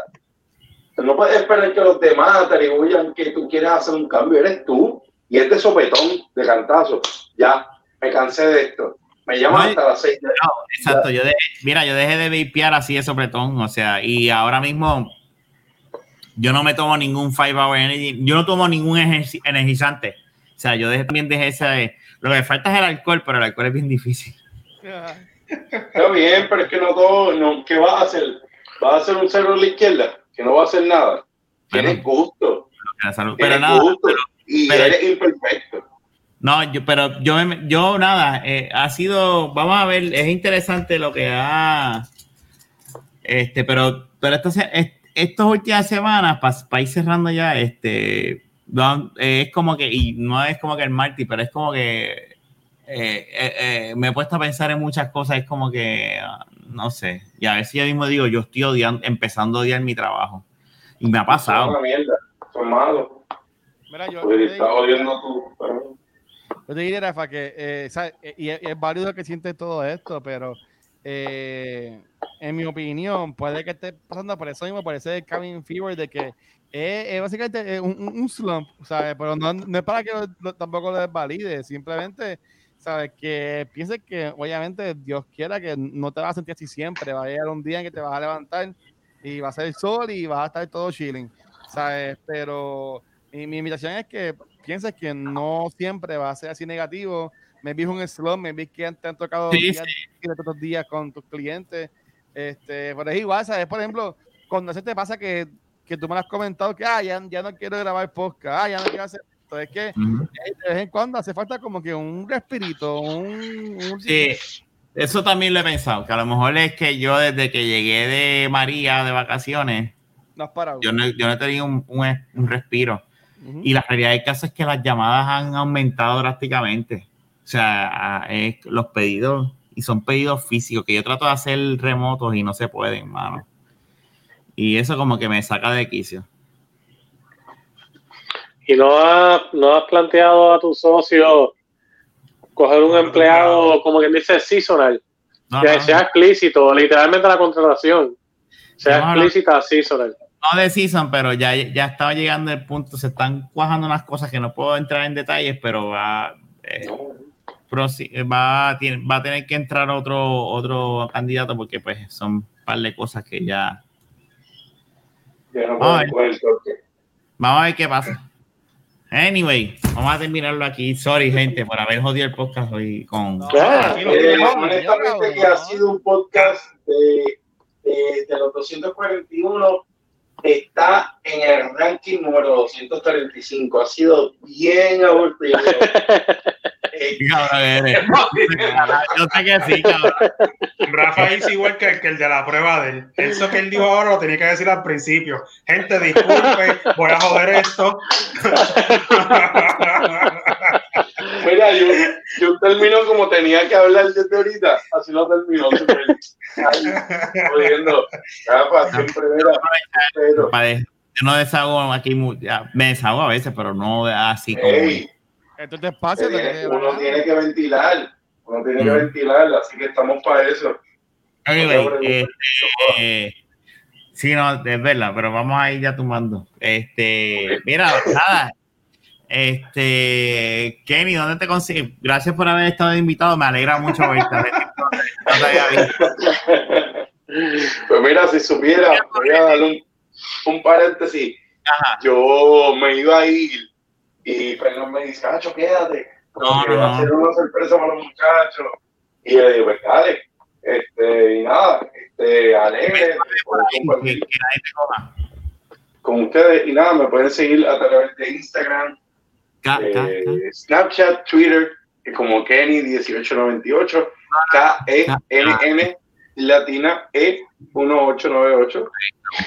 No puedes esperar que los demás te atribuyan que tú quieres hacer un cambio. Eres tú. Y este sopetón de cantazo. Ya, me cansé de esto. Me llaman No, hasta las seis. de- No, exacto. Yo dejé, mira, yo dejé de vapear así de sopletón. O sea, y ahora mismo yo no me tomo ningún five hour energy. Yo no tomo ningún energizante. O sea, yo dejé, también dejé ese. Lo que me falta es el alcohol, pero el alcohol es bien difícil. Está bien, pero es que no todo. No, ¿Qué vas a hacer? ¿Vas a hacer un cero a la izquierda? Que no va a hacer nada. Tienes gusto. Salud. Pero nada. gusto. y pero- eres imperfecto. No, yo, pero yo, yo nada, eh, ha sido, vamos a ver, es interesante lo que ha, este, pero, pero esto se- es- estas últimas semanas, para ir cerrando ya, este, no, eh, es como que, y no es como que el Marty, pero es como que eh, eh, eh, me he puesto a pensar en muchas cosas, es como que, ah, no sé, y a veces yo mismo digo, yo estoy odiando, empezando a odiar mi trabajo, y me ha Son pasado. una mierda. Son malos. Mira, yo, yo digo- odiando Yo te diría, Rafa, que eh. Eh, y es, y es válido que sientes todo esto, pero eh, en mi opinión, puede que esté pasando por eso mismo, por ese cabin fever de que es, es básicamente un, un- slump, ¿sabes? Pero no, no es para que lo- lo- tampoco lo desvalide, simplemente, ¿sabes? Que pienses que, obviamente, Dios quiera que no te vas a sentir así siempre, va a llegar un día en que te vas a levantar y va a ser el sol y vas a estar todo chilling, ¿sabes? Pero mi invitación es que pienses que no siempre va a ser así negativo. Me vi un slump, me vi que te han tocado Sí, días los días con tus clientes. Este, pero es igual, ¿sabes? Por ejemplo, cuando se te pasa que, que tú me lo has comentado que ah, ya, ya no quiero grabar podcast, ah, ya no quiero hacer esto. Es que Ujú. eh, de vez en cuando hace falta como que un respirito, un, un- Sí, eso también lo he pensado, que a lo mejor es que yo desde que llegué de María de vacaciones, no has parado. yo no, yo no he tenido un, un- un respiro. Ujú. Y la realidad del caso es que las llamadas han aumentado drásticamente. O sea, es- los pedidos, y son pedidos físicos, que yo trato de hacer remotos y no se pueden, mano. Y eso como que me saca de quicio. Y no has, no has planteado a tu socio coger un No, empleado, como quien dice, seasonal, No, que sea explícito, literalmente la contratación, sea explícita, seasonal. no de season, pero ya, ya estaba llegando el punto, se están cuajando unas cosas que no puedo entrar en detalles, pero va, eh, va, a, tiene- va a tener que entrar otro, otro candidato porque pues son un par de cosas que ya... Ya no con el toque. Vamos a ver qué pasa. Anyway, vamos a terminarlo aquí. Sorry, gente, por haber jodido el podcast hoy con... Eh, no, honestamente no, que ha sido un podcast de, de, de los 241 está en el ranking número 235 ha sido bien aburrido (laughs) Eh, cabrón. (laughs) Yo sé que sí, cabrón. Rafa es igual que, que el de la prueba de él. Eso que él dijo ahora lo tenía que decir al principio. Gente, disculpe, voy a joder esto. (laughs) mira yo, yo termino como tenía que hablar desde ahorita así lo terminó jodiendo Rafa siempre mira pero Yo no desahogo aquí, me desahogo a veces, pero no así como... hey, Esto es despacio. tiene- uno tiene que ventilar uno tiene que Mm. ventilar así que estamos para eso Anyway, este, eh, sí, no, es verdad, pero vamos a ir ya tumbando. Este, mira, nada. Este, Kenny, ¿dónde te consigues? Gracias por haber estado invitado, me alegra mucho verte. (laughs) Pues mira, si supiera, voy a dar un, un paréntesis. Ajá. Yo me iba a ir y Fernando me dice, Cacho, quédate. No, no, va a ser una sorpresa para los muchachos. Y le digo, pues dale. Este, y nada, este, alegre con ustedes. Y nada, me pueden seguir a través de Instagram, Eh, Snapchat, Twitter, como Kenny1898, K-E-N-N, Latina E1898.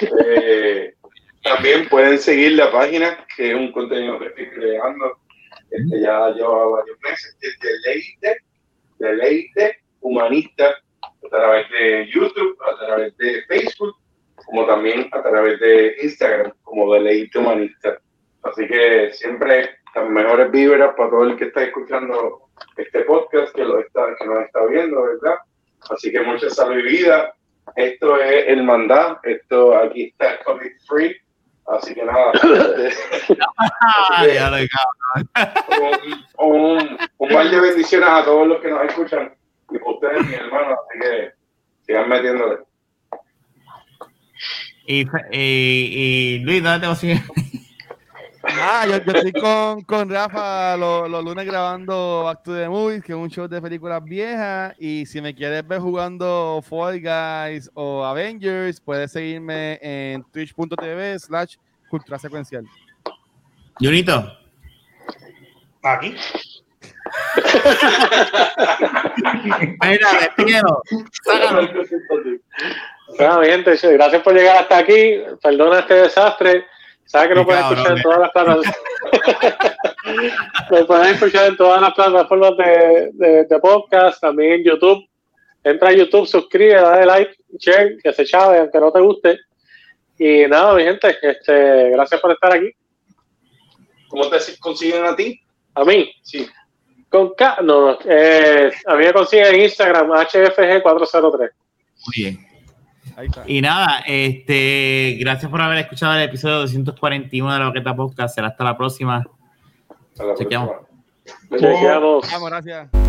Eh, también pueden seguir la página, que es un contenido que estoy creando Este, ya lleva varios meses. Deleite, deleite humanista a través de YouTube, a través de Facebook, como también a través de Instagram, como deleite humanista. Así que siempre las mejores vibras para todo el que está escuchando este podcast, que, lo está, que nos está viendo, ¿verdad? Así que mucha salud y vida. Esto es el mandá, esto aquí está COVID Free. Así que nada. (laughs) un, un, un par de bendiciones a todos los que nos escuchan y a ustedes, mi hermano. Así que sigan metiéndole. Y, y, y Luis, ¿dónde te vas a seguir? Ah, yo, yo estoy con, con Rafa los, los, lunes grabando Back to the Movies, que es un show de películas viejas. Y si me quieres ver jugando Fall Guys o Avengers, puedes seguirme en twitch.tv slash cultura secuencial. Junito. Aquí. Mira, despídelo. Sácalo. Bueno, gente, gracias por llegar hasta aquí. Perdona este desastre. Sabes que lo pueden escuchar en todas las plataformas. (laughs) lo pueden escuchar en todas las plataformas de, de, de, podcast, también en YouTube. Entra a YouTube, suscríbete, dale like, share, que se chave, aunque no te guste. Y nada, mi gente, este, gracias por estar aquí. ¿Cómo te consiguen a ti? A mí. Sí. Con K, no, eh, a mí me consiguen en Instagram, HFG403. Muy bien. Y nada, este, gracias por haber escuchado el episodio 241 de la Boqueta Podcast. Será hasta la próxima. Hasta la Chequeamos. próxima. Chequeamos. Vamos, gracias.